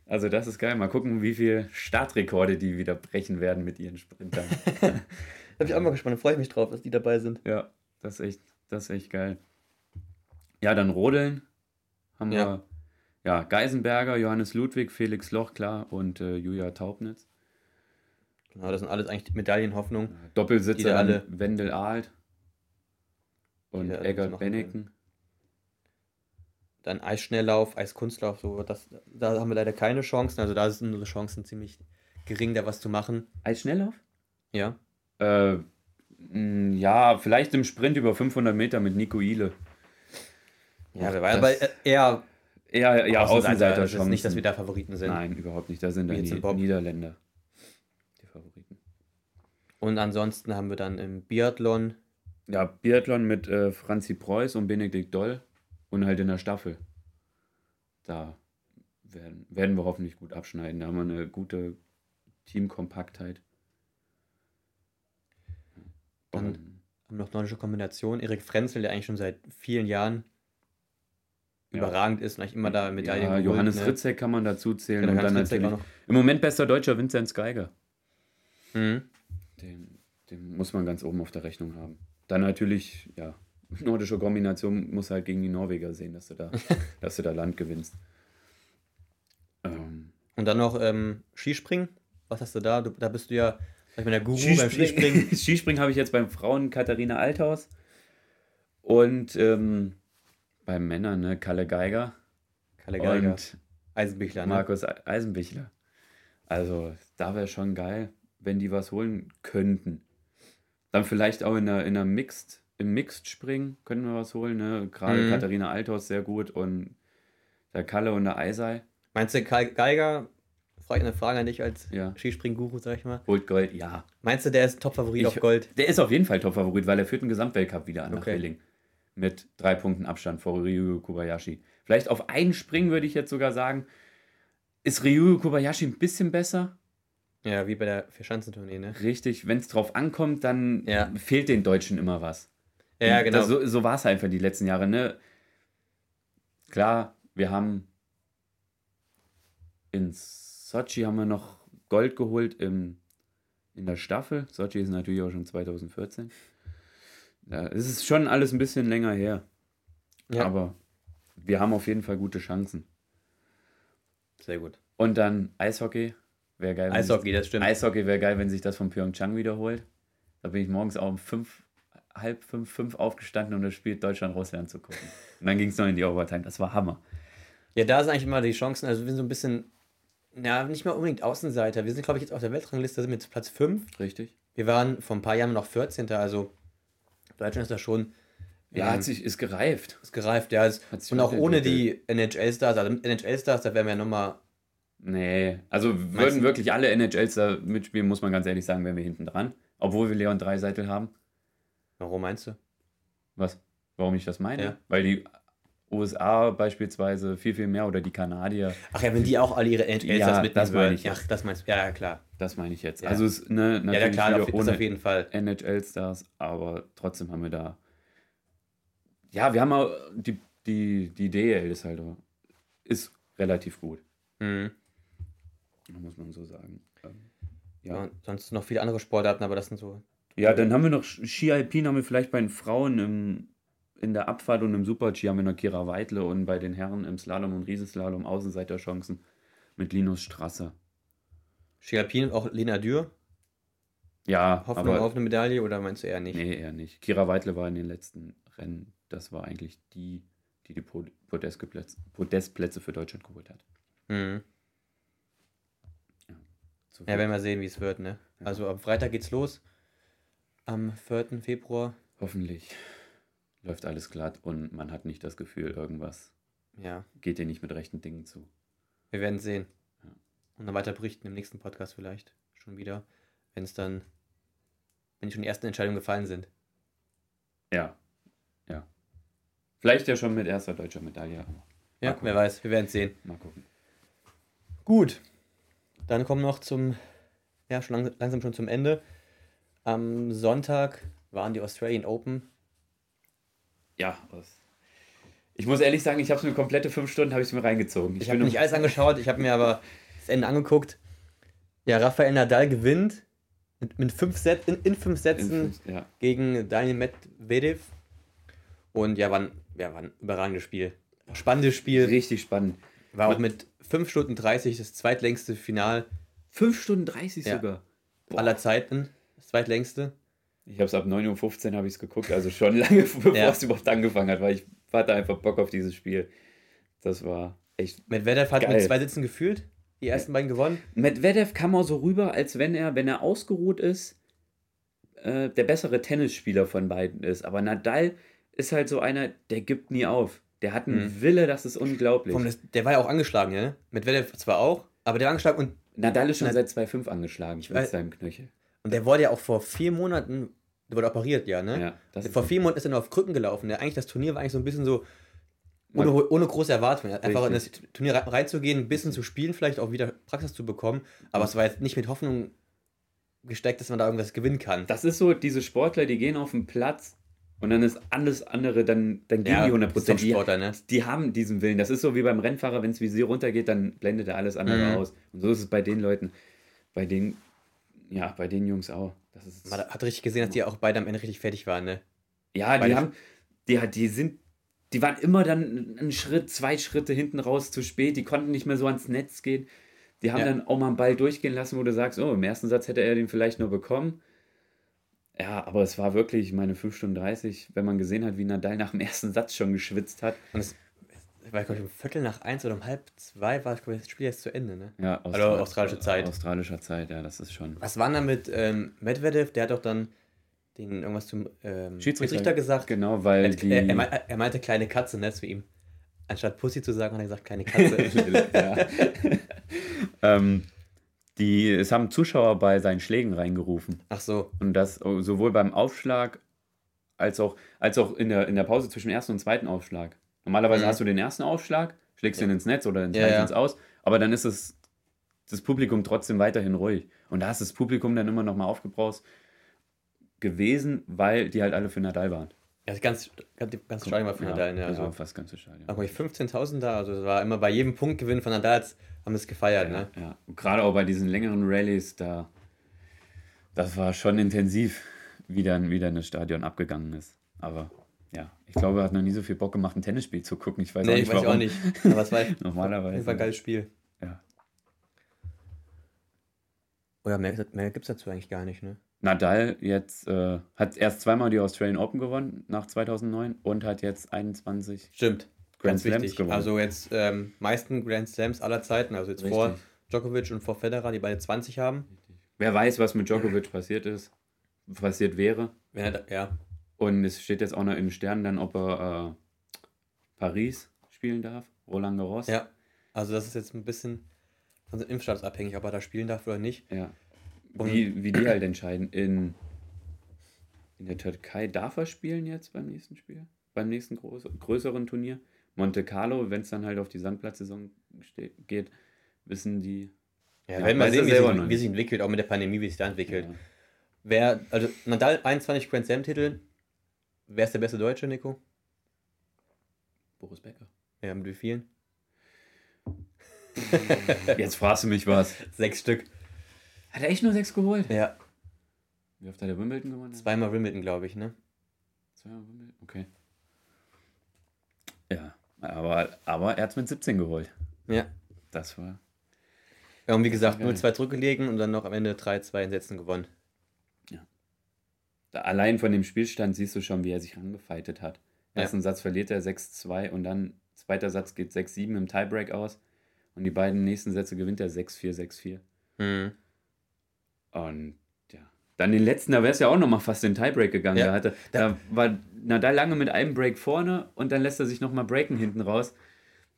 Also das ist geil. Mal gucken, wie viele Startrekorde die wieder brechen werden mit ihren Sprintern. Da bin ich auch mal gespannt, da freue ich mich drauf, dass die dabei sind. ja, das ist echt, das ist echt geil. Ja, dann Rodeln haben Ja. wir ja, Geisenberger, Johannes Ludwig, Felix Loch, klar, und äh, Julia Taubnitz. Genau, das sind alles eigentlich Medaillenhoffnung. Doppelsitzer alle- Wendel Ahlt und Eggert Benneken. Dann Eisschnelllauf, Eiskunstlauf, so, das, da haben wir leider keine Chancen. Also da sind unsere Chancen ziemlich gering, da was zu machen. Eisschnelllauf? Ja. Äh, ja, vielleicht im Sprint über 500 Meter mit Nico Ile. Ja, Das- weiß, aber äh, eher Ja, Außenseiter Das ist nicht, dass wir da Favoriten sind. Nein, überhaupt nicht. Da sind dann die. Niederländer die Favoriten. Und ansonsten haben wir dann im Biathlon, Ja, Biathlon mit äh, Franzi Preuß und Benedikt Doll und halt in der Staffel. Da werden, werden wir hoffentlich gut abschneiden. Da haben wir eine gute Teamkompaktheit. Dann- Und, haben noch nordische Kombination. Erik Frenzel, der eigentlich schon seit vielen Jahren Ja. Überragend ist eigentlich immer da Medaillen ja, geholt, Johannes ne? Ritzek kann man dazu zählen. Genau, und dann natürlich im Moment bester Deutscher Vinzenz Geiger. Mhm. Den, den muss man ganz oben auf der Rechnung haben. Dann natürlich, ja, nordische Kombination muss halt gegen die Norweger sehen, dass du da, dass du da Land gewinnst. Ähm, Und dann noch ähm, Skispringen. Was hast du da? Du, da bist du ja, ich mal, der Guru beim Skispringen. Skispringen habe ich jetzt beim Frauen Katharina Althaus und ähm, beim Männern ne, Kalle Geiger Kalle Geiger, und Eisenbichler, ne? Markus Eisenbichler. Also da wäre schon geil, wenn die was holen könnten. Dann vielleicht auch in der, in der Mixed, im Mixed springen könnten wir was holen. Ne? Gerade Mhm. Katharina Althaus sehr gut und der Kalle und der Eisei. Meinst du, Kai Geiger, frage ich eine Frage an dich als Ja. Skispringen-Guru, sag ich mal. Holt Gold, ja. Meinst du, der ist Top-Favorit auf Gold? Der ist auf jeden Fall Top-Favorit, weil er führt einen Gesamtweltcup wieder an nach Okay. Mit drei Punkten Abstand vor Ryu Kobayashi. Vielleicht auf einen Springen würde ich jetzt sogar sagen, ist Ryu Kobayashi ein bisschen besser. Ja, wie bei der Vierschanzentournee, ne? Richtig, wenn es drauf ankommt, dann Ja. fehlt den Deutschen immer was. Ja, Und genau. Das, so so war es einfach die letzten Jahre. Ne? Klar, wir haben in Sochi haben wir noch Gold geholt im, in der Staffel. Sochi ist natürlich auch schon 2014. Ja, es ist schon alles ein bisschen länger her. Ja. Aber wir haben auf jeden Fall gute Chancen. Sehr gut. Und dann Eishockey. Wäre geil. wenn sich- Eishockey, das stimmt. Eishockey wäre geil, wenn sich das von Pyeongchang wiederholt. Da bin ich morgens auch um fünf, halb fünf, fünf aufgestanden, um das Spiel Deutschland-Russland zu gucken. Und dann ging es noch in die Overtime. Das war Hammer. Ja, da sind eigentlich immer die Chancen. Also wir sind so ein bisschen Na, nicht mal unbedingt Außenseiter. Wir sind, glaube ich, jetzt auf der Weltrangliste mit Platz 5. Richtig. Wir waren vor ein paar Jahren noch 14. Also Deutschland ist da schon Ja, ähm, hat sich, ist gereift. ist gereift. Ja, ist, und auch ohne die. NHL-Stars. Also mit NHL-Stars, da wären wir nochmal. Nee, also Meinst würden du- wirklich alle NHLs da mitspielen, muss man ganz ehrlich sagen, wären wir hinten dran. Obwohl wir Leon Dreiseitel haben. Warum meinst du? Was? Warum ich das meine? Ja. Weil die USA beispielsweise viel, viel mehr oder die Kanadier, Ach ja, wenn die auch alle ihre NHL-Stars Ja, mitnehmen das würden. ich Ja, jetzt. das meinst du. Ja, ja, klar. Das meine ich jetzt. Ja. Also es ne, Ja, natürlich ja, klar, wieder auf, ohne auf jeden Fall. NHL-Stars, aber trotzdem haben wir da. Ja, wir haben auch die, die, die DL ist halt ist relativ gut, Mhm. muss man so sagen. Ähm, Ja. Ja. sonst noch viele andere Sportarten, aber das sind so. ja, dann haben wir noch Ski Alpin, haben wir vielleicht bei den Frauen im, in der Abfahrt und im Super-G haben wir noch Kira Weidle und bei den Herren im Slalom und Riesenslalom Außenseiterchancen mit Linus Strasser. Ski Alpin, auch Lena Dürr. Ja, Hoffnung aber auf eine Medaille oder meinst du eher nicht? Nee, eher nicht. Kira Weidle war in den letzten Rennen, das war eigentlich die, die die Pod- Podestplätze, Podestplätze für Deutschland geholt hat. Mhm. So Ja, viel. werden wir sehen, wie es wird, ne? Ja. Also am Freitag geht's los. Am 4. Februar. Hoffentlich läuft alles glatt und man hat nicht das Gefühl, irgendwas Ja, geht dir nicht mit rechten Dingen zu. wir werden sehen. Und dann weiter berichten im nächsten Podcast vielleicht. Schon wieder. Wenn es dann, wenn schon die ersten Entscheidungen gefallen sind. Ja, ja. Vielleicht ja schon mit erster deutscher Medaille. Ja, gucken. wer weiß, wir werden es sehen. Mal gucken. Gut. Dann kommen wir noch zum, ja, schon lang, langsam schon zum Ende. Am Sonntag waren die Australian Open. Ja, aus. Ich muss ehrlich sagen, ich habe es mir komplette fünf Stunden habe ich mir reingezogen. Ich habe bin nicht alles angeschaut, ich habe mir aber das Ende angeguckt. Ja, Rafael Nadal gewinnt mit, mit fünf Set, in, in fünf Sätzen Ja, gegen Daniel Medvedev. Und ja, war ein, ja, war ein überragendes Spiel. Spannendes Spiel. richtig spannend. War auch mit 5 Stunden 30 das zweitlängste Final Fünf Stunden 30 Ja. sogar. Boah. aller Zeiten. Das zweitlängste. Ich habe es ab 9.15 Uhr habe ich es geguckt, also schon lange bevor Ja. es überhaupt angefangen hat, weil ich hatte einfach Bock auf dieses Spiel. Das war echt. Medvedev hat Geil. mit zwei Sitzen gefühlt. Die ersten beiden gewonnen. Medvedev kam auch so rüber, als wenn er, wenn er ausgeruht ist, äh, der bessere Tennisspieler von beiden ist. Aber Nadal ist halt so einer, der gibt nie auf. Der hat einen Mhm. Wille, das ist unglaublich. Komm, das, der war ja auch angeschlagen, ne? Medvedev zwar auch, aber der war angeschlagen und, Nadal ist schon Na- seit 2,5 angeschlagen mit weiß- seinem Knöchel. und der wurde ja auch vor vier Monaten, der wurde operiert, ja, ne? Ja, Vor vier Monaten ist er nur auf Krücken gelaufen. Der, eigentlich das Turnier war eigentlich so ein bisschen so ohne, ohne große Erwartungen. Einfach in das Turnier rein- reinzugehen, ein bisschen zu spielen, vielleicht auch wieder Praxis zu bekommen. Aber es war jetzt nicht mit Hoffnung gesteckt, dass man da irgendwas gewinnen kann. Das ist so, diese Sportler, die gehen auf den Platz und dann ist alles andere, dann, dann geben Ja, die 100 Prozent. Die, Sportler, ne? die haben diesen Willen. Das ist so wie beim Rennfahrer, wenn das Visier runtergeht, dann blendet er alles andere Mhm. aus. Und so ist es bei den Leuten, bei den, ja, bei den Jungs auch. Das ist, Man hat richtig gesehen, dass die auch beide am Ende richtig fertig waren, ne? ja, die beide- haben, die, die sind, die waren immer dann einen Schritt, zwei Schritte hinten raus zu spät. Die konnten nicht mehr so ans Netz gehen. Die haben Ja. dann auch mal einen Ball durchgehen lassen, wo du sagst, oh, im ersten Satz hätte er den vielleicht nur bekommen. Ja, aber es war wirklich, meine 5 Stunden 30, wenn man gesehen hat, wie Nadal nach dem ersten Satz schon geschwitzt hat. Und es war, glaube ich, um Viertel nach eins oder um halb zwei war glaub ich, das Spiel jetzt zu Ende, ne? Ja, Also australische Zeit. Australischer Zeit, ja, das ist schon. Was war denn da mit ähm, Medvedev? Der hat doch dann den irgendwas zum ähm, Schiedsrichter. Schiedsrichter gesagt. Genau, weil Er, die. er, er, mei- er meinte kleine Katze, ne, zu ihm. Anstatt Pussy zu sagen, hat er gesagt kleine Katze. ja. ähm, die, es haben Zuschauer bei seinen Schlägen reingerufen. Ach so. Und das sowohl beim Aufschlag als auch, als auch in, der, in der Pause zwischen dem ersten und zweiten Aufschlag. Normalerweise Mhm. hast du den ersten Aufschlag, schlägst ihn ins Netz oder ins Ja, ja. ins Aus, aber dann ist es das Publikum trotzdem weiterhin ruhig. Und da ist das Publikum dann immer noch mal aufgebraust gewesen, weil die halt alle für Nadal waren. Ja, ganz, ganz, ganz Stadion war für Nadal, ne? Also Also, fast ganze Stadion. aber ich 15.000 da, also es war immer bei jedem Punktgewinn von Nadal haben wir es gefeiert, Ja, ne? ja. Und gerade auch bei diesen längeren Rallyes, da das war schon intensiv, wie dann, wie dann das Stadion abgegangen ist. Aber ja, ich glaube, er hat noch nie so viel Bock gemacht, ein Tennisspiel zu gucken. Ich weiß Nee, auch ich nicht, weiß warum. auch nicht. Aber es war Normalerweise. Fall ein geiles Spiel. Ja. Oder mehr, mehr gibt es dazu eigentlich gar nicht, ne? Nadal jetzt äh, hat erst zweimal die Australian Open gewonnen nach 2009 und hat jetzt 21 Stimmt. Grand Ganz Slams wichtig. gewonnen. Also jetzt ähm, meisten Grand Slams aller Zeiten, also jetzt vor Richtig. Djokovic und vor Federer, die beide 20 haben. Wer weiß, was mit Djokovic passiert ist, passiert wäre. Wenn er da, ja. Und es steht jetzt auch noch in den Sternen dann, ob er äh, Paris spielen darf, Roland Garros. Ja. Also das ist jetzt ein bisschen von seinem Impfstatus abhängig, ob er da spielen darf oder nicht. Ja. Und- Wie, wie die halt entscheiden. In, in der Türkei darf er spielen jetzt beim nächsten Spiel? Beim nächsten groß, größeren Turnier? Monte Carlo, wenn es dann halt auf die Sandplatzsaison geht, wissen die. Ja, Ja, werden wir sehen, wie, sich, wie sich entwickelt, auch mit der Pandemie, wie sich da entwickelt. Ja. Wer, also Nadal 21 Grand Slam Titel, wer ist der beste Deutsche, Nico? Boris Becker. Ja, mit wie vielen? Jetzt fragst du mich was. Sechs Stück. Hat er echt nur sechs geholt? Ja, Wie oft hat er Wimbledon gewonnen? zweimal Wimbledon, glaube ich, ne? Zweimal Wimbledon? Okay. Ja, aber, aber er hat es mit 17 geholt. Ja. Das war. Ja, und wie gesagt, geil. 0-2 zurückgelegen und dann noch am Ende 3-2 in Sätzen gewonnen. Da allein von dem Spielstand siehst du schon, wie er sich rangefeitet hat. Ja. Ersten Satz verliert er 6-2 und dann zweiter Satz geht 6-7 im Tiebreak aus. Und die beiden nächsten Sätze gewinnt er 6-4, 6-4. Mhm. Und ja, dann den letzten, da wäre es ja auch nochmal fast in den Tiebreak gegangen. Ja. Da, hatte, da war Nadal lange mit einem Break vorne und dann lässt er sich nochmal breaken hinten raus.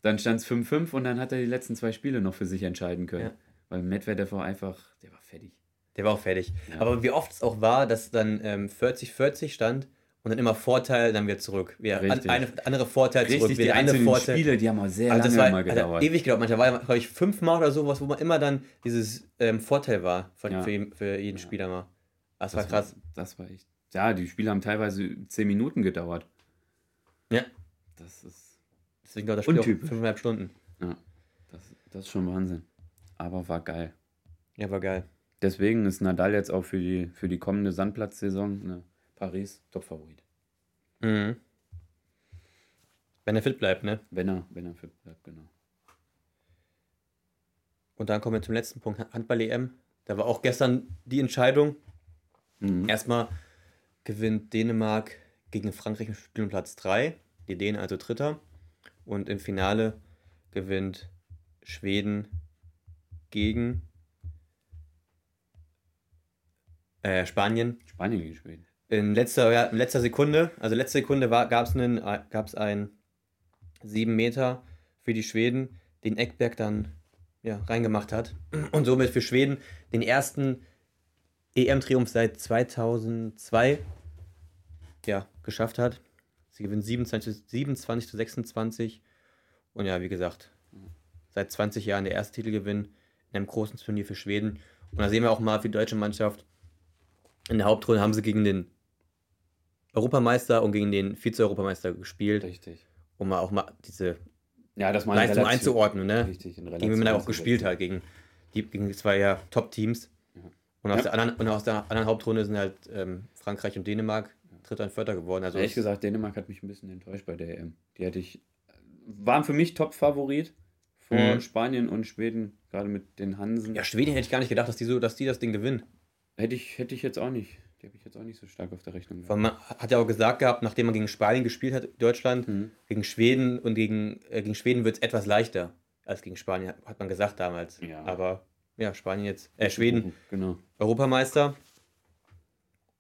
Dann stand es 5-5 und dann hat er die letzten zwei Spiele noch für sich entscheiden können. Ja. Weil Medvedev war einfach, der war fertig. Der war auch fertig. Ja. Aber wie oft es auch war, dass dann ähm, 40-40 stand und dann immer Vorteil, dann wieder zurück. Wieder an, Richtig. eine, andere Vorteil zurück, Richtig, die wieder andere einzelnen Vorteil. Spiele, die haben auch sehr Also lange war immer hat gedauert. ewig gedauert. Manchmal war, glaube ich, fünfmal oder sowas, wo man immer dann dieses ähm, Vorteil war von, Ja. für, jeden- für jeden Ja. Spieler mal. Das, war Das krass. Das war echt. Ja, die Spiele haben teilweise 10 Minuten gedauert. Ja. Das ist, Deswegen dauert das Spiel auch Untypisch. fünfeinhalb Stunden. ja, das, das ist schon Wahnsinn. Aber war geil. Ja, war geil. Deswegen ist Nadal jetzt auch für die, für die kommende Sandplatzsaison ne, Paris Top-Favorit. Mhm. Wenn er fit bleibt, ne? Wenn er, wenn er fit bleibt, genau. Und dann kommen wir zum letzten Punkt, Handball-EM. Da war auch gestern die Entscheidung. Mhm. Erstmal gewinnt Dänemark gegen Frankreich im Spielplatz 3. Die Dänen also Dritter. Und im Finale gewinnt Schweden gegen äh, Spanien. Spanien gegen Schweden. In letzter, in letzter Sekunde, also letzte Sekunde gab es einen, gab's einen 7 Meter für die Schweden, den Eckberg dann ja, reingemacht hat. Und somit für Schweden den ersten EM-Triumph seit 2002 ja, geschafft hat. Sie gewinnen 27, 27 zu 26. Und ja, wie gesagt, seit 20 Jahren der erste Titelgewinn in einem großen Turnier für Schweden. Und da sehen wir auch mal für die deutsche Mannschaft. In der Hauptrunde haben sie gegen den Europameister und gegen den Vize-Europameister gespielt, Richtig. um mal auch mal diese Ja, das in Leistung Relation- einzuordnen, ne? Richtig, in Gegen wen man auch Relation gespielt hat, gegen die, gegen zwei ja, Top-Teams. Ja. Und, aus Ja. der anderen, und aus der anderen Hauptrunde sind halt ähm, Frankreich und Dänemark Dritter und Vierter geworden. Also Ehrlich es- gesagt, Dänemark hat mich ein bisschen enttäuscht bei der EM. Die hätte ich. Waren für mich Top-Favorit vor Mhm. Spanien und Schweden, gerade mit den Hansen. ja, Schweden hätte ich gar nicht gedacht, dass die, so, dass die das Ding gewinnen. Hätte, ich, hätte ich jetzt auch nicht. Die habe ich jetzt auch nicht so stark auf der Rechnung. Weil man hat ja auch gesagt gehabt, nachdem man gegen Spanien gespielt hat, Deutschland, Mhm. gegen Schweden und gegen, äh, gegen Schweden wird es etwas leichter als gegen Spanien, hat- man gesagt damals. Ja. Aber ja, Spanien jetzt, äh, Schweden Genau. Europameister.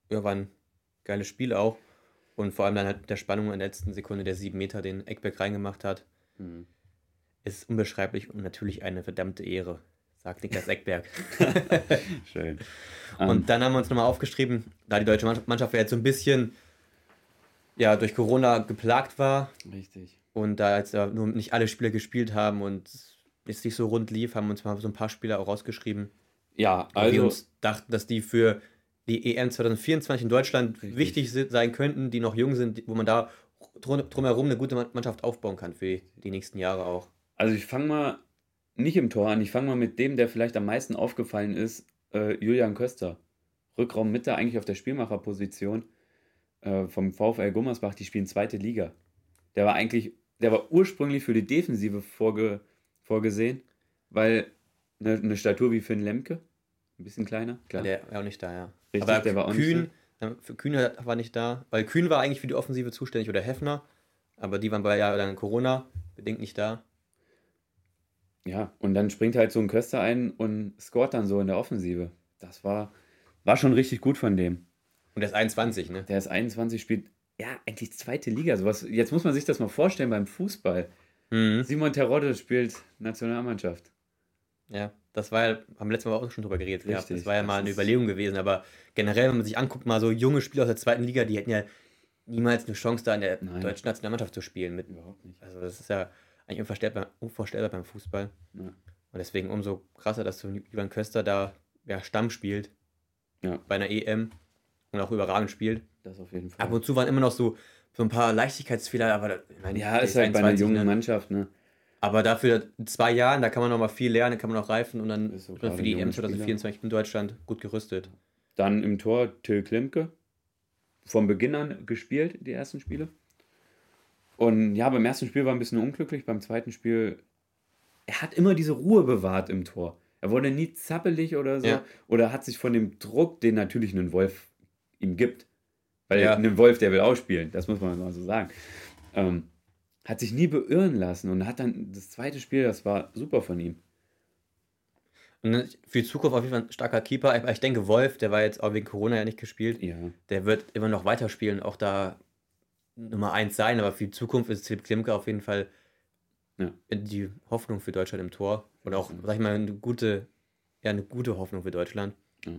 Ja, war ein geiles Spiel auch. Und vor allem dann halt mit der Spannung in der letzten Sekunde der sieben Meter, den Eckberg reingemacht hat, Mhm. ist unbeschreiblich und natürlich eine verdammte Ehre, sagt Niklas Eckberg. Schön. Und dann haben wir uns nochmal aufgeschrieben, da die deutsche Mannschaft- ja jetzt so ein bisschen ja, durch Corona geplagt war Richtig. und da jetzt nur nicht alle Spieler gespielt haben und es nicht so rund lief, haben wir uns mal so ein paar Spieler auch rausgeschrieben, Ja, weil wir also. uns dachten, dass die für die EM 2024 in Deutschland Richtig. wichtig sind, sein könnten, die noch jung sind, wo man da drum- drumherum eine gute Mannschaft aufbauen kann für die nächsten Jahre auch. Also ich fange mal nicht im Tor an, ich fange mal mit dem, der vielleicht am meisten aufgefallen ist, äh, Julian Köster. Rückraum Mitte, eigentlich auf der Spielmacherposition äh, vom VfL Gummersbach, die spielen zweite Liga. Der war eigentlich, der war ursprünglich für die Defensive vorge, vorgesehen, weil eine, eine Statur wie Finn Lemke, ein bisschen kleiner, klar. Der war auch nicht da, ja. Richtig, Aber der war auch nicht Kühn, äh, für Kühn war nicht da, weil Kühn war eigentlich für die Offensive zuständig oder Hefner, aber die waren bei ja dann Corona bedingt nicht da. Ja, und dann springt halt so ein Köster ein und scoret dann so in der Offensive. Das war, war schon richtig gut von dem. Und der ist 21, ne? Der ist 21, spielt ja eigentlich zweite Liga. Sowas, jetzt muss man sich das mal vorstellen beim Fußball. Mhm. Simon Terodde spielt Nationalmannschaft. Ja, das war ja, haben letztes Mal auch schon drüber geredet. gehabt. Richtig, Das war ja das mal eine Überlegung gewesen, aber generell, wenn man sich anguckt, mal so junge Spieler aus der zweiten Liga, die hätten ja niemals eine Chance, da in der Nein. deutschen Nationalmannschaft zu spielen. Mit, Überhaupt nicht. also das ist ja eigentlich unvorstellbar, unvorstellbar beim Fußball. Ja. Und deswegen umso krasser, dass so ein Ivan Köster da ja, Stamm spielt Ja. bei einer EM und auch überragend spielt. Das auf jeden Fall. Ab und zu waren immer noch so, so ein paar Leichtigkeitsfehler, aber meine, ja, ist halt bei einer 21, jungen ne? Mannschaft, ne? Aber dafür zwei Jahren, da kann man noch mal viel lernen, da kann man noch reifen und dann so für die junge EM Spieler. 2024 in Deutschland gut gerüstet. Dann im Tor Till Klimke. Von Beginn an gespielt, die ersten Spiele. Und ja, beim ersten Spiel war er ein bisschen unglücklich, beim zweiten Spiel, er hat immer diese Ruhe bewahrt im Tor. Er wurde nie zappelig oder so. Ja. Oder hat sich von dem Druck, den natürlich ein Wolf ihm gibt, weil Ja. ein Wolf, der will ausspielen, das muss man mal so sagen, ähm, hat sich nie beirren lassen und hat dann das zweite Spiel, das war super von ihm. Und für die Zukunft auf jeden Fall ein starker Keeper. Aber ich denke, Wolf, der war jetzt auch wegen Corona ja nicht gespielt, Ja, der wird immer noch weiterspielen, auch da Nummer eins sein. Aber für die Zukunft ist Philipp Klimke auf jeden Fall Ja. die Hoffnung für Deutschland im Tor. Oder auch, sag ich mal, eine gute, ja, eine gute Hoffnung für Deutschland. Ja.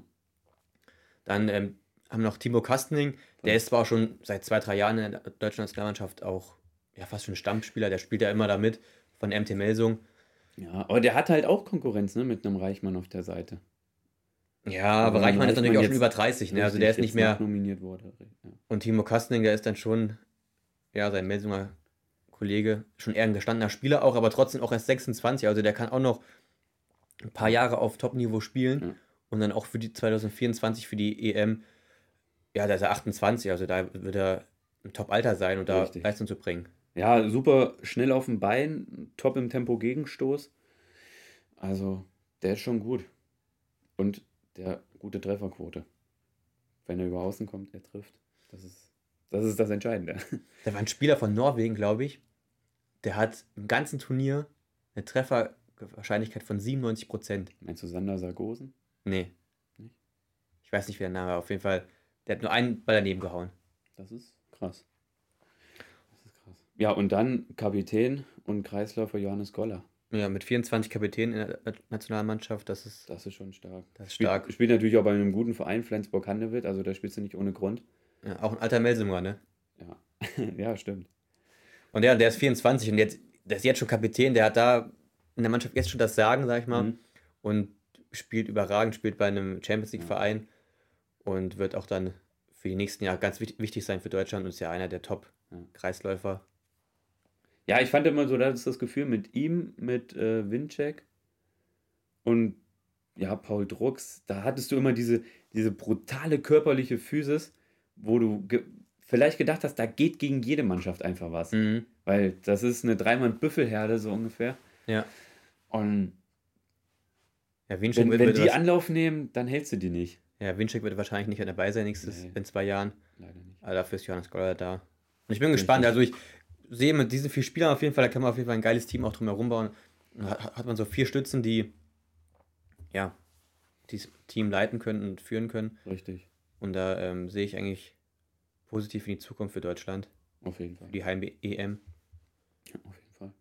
Dann ähm, haben wir noch Timo Kastening. Der ist zwar auch schon seit zwei, drei Jahren in der deutschen Nationalmannschaft auch ja, fast schon Stammspieler. Der spielt ja immer da mit von MT Melsung. ja, aber der hat halt auch Konkurrenz, ne, mit einem Reichmann auf der Seite. Ja, aber Reichmann ist natürlich auch schon über 30, ne? Also der ist nicht mehr. nominiert wurde. Ja. Und Timo Kastening, der ist dann schon, ja, sein Melsunger Kollege, schon eher ein gestandener Spieler auch, aber trotzdem auch erst 26. Also der kann auch noch ein paar Jahre auf Top-Niveau spielen Ja. und dann auch für die 2024 für die EM, ja, da ist er 28, also da wird er im Top-Alter sein und da Richtig. Leistung zu bringen. Ja, super schnell auf dem Bein, top im Tempo Gegenstoß. Also, der ist schon gut. Und der gute Trefferquote. Wenn er über außen kommt, er trifft. Das ist das, ist das Entscheidende. Da war ein Spieler von Norwegen, glaube ich, der hat im ganzen Turnier eine Trefferwahrscheinlichkeit von 97 Prozent. Meinst du Sander Sargosen? Nee. Nicht? Ich weiß nicht, wie der Name war. Auf jeden Fall, der hat nur einen Ball daneben gehauen. Das ist krass. Das ist krass. Ja, und dann Kapitän und Kreisläufer Johannes Goller. Ja, mit 24 Kapitänen in der Nationalmannschaft, das ist, Das ist schon stark. das ist Spielt, stark. spielt natürlich auch bei einem guten Verein, Flensburg-Handewitt, also da spielst du nicht ohne Grund. Ja, auch ein alter Melsunger, ne? Ja, ja stimmt. Und ja, der ist 24 und jetzt, der ist jetzt schon Kapitän, der hat da in der Mannschaft jetzt schon das Sagen, sag ich mal. Mhm. Und spielt überragend, spielt bei einem Champions League-Verein und wird auch dann für die nächsten Jahre ganz wich- wichtig sein für Deutschland und ist ja einer der Ja. Top-Kreisläufer. Ja, ich fand immer so, das ist das Gefühl mit ihm, mit äh, Winczek und ja, Paul Drucks, da hattest du immer diese, diese brutale körperliche Physis, wo du ge vielleicht gedacht hast, da geht gegen jede Mannschaft einfach was. Mhm. Weil das ist eine Dreimann-Büffelherde so ungefähr. Ja. Und Ja, Winczek wenn, wird, wenn die Anlauf nehmen, dann hältst du die nicht. ja, Winczek wird wahrscheinlich nicht mehr dabei sein nächstes Nee. in zwei Jahren. Leider nicht. Aber dafür ist Johannes Goller da. Und ich bin gespannt. Also ich sehe mit diesen vier Spielern auf jeden Fall, da kann man auf jeden Fall ein geiles Team auch drumherum bauen. Hat, hat man so vier Stützen, die ja dieses Team leiten können und führen können. Richtig. Und da ähm, sehe ich eigentlich positiv in die Zukunft für Deutschland, Auf jeden Fall. für die Heim-EM. Ja, auf jeden Fall.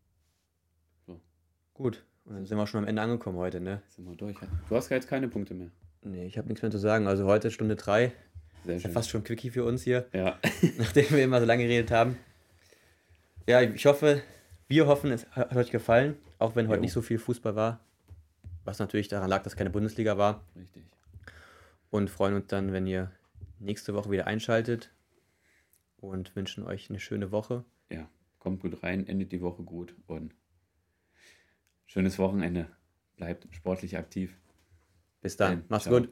Gut, und dann sind wir schon am Ende angekommen heute, ne? Sind wir durch. Du hast jetzt keine Punkte mehr. Nee, ich habe nichts mehr zu sagen. Also heute Stunde drei. Sehr Ist ja schön. fast schon Quickie für uns hier, Ja. nachdem wir immer so lange geredet haben. Ja, ich hoffe, wir hoffen, es hat euch gefallen, auch wenn heute Jo. nicht so viel Fußball war. Was natürlich daran lag, dass keine Bundesliga war. Richtig. Und freuen uns dann, wenn ihr nächste Woche wieder einschaltet. Und wünschen euch eine schöne Woche. Ja, kommt gut rein, endet die Woche gut und schönes Wochenende. Bleibt sportlich aktiv. Bis dann. Macht's ciao. gut.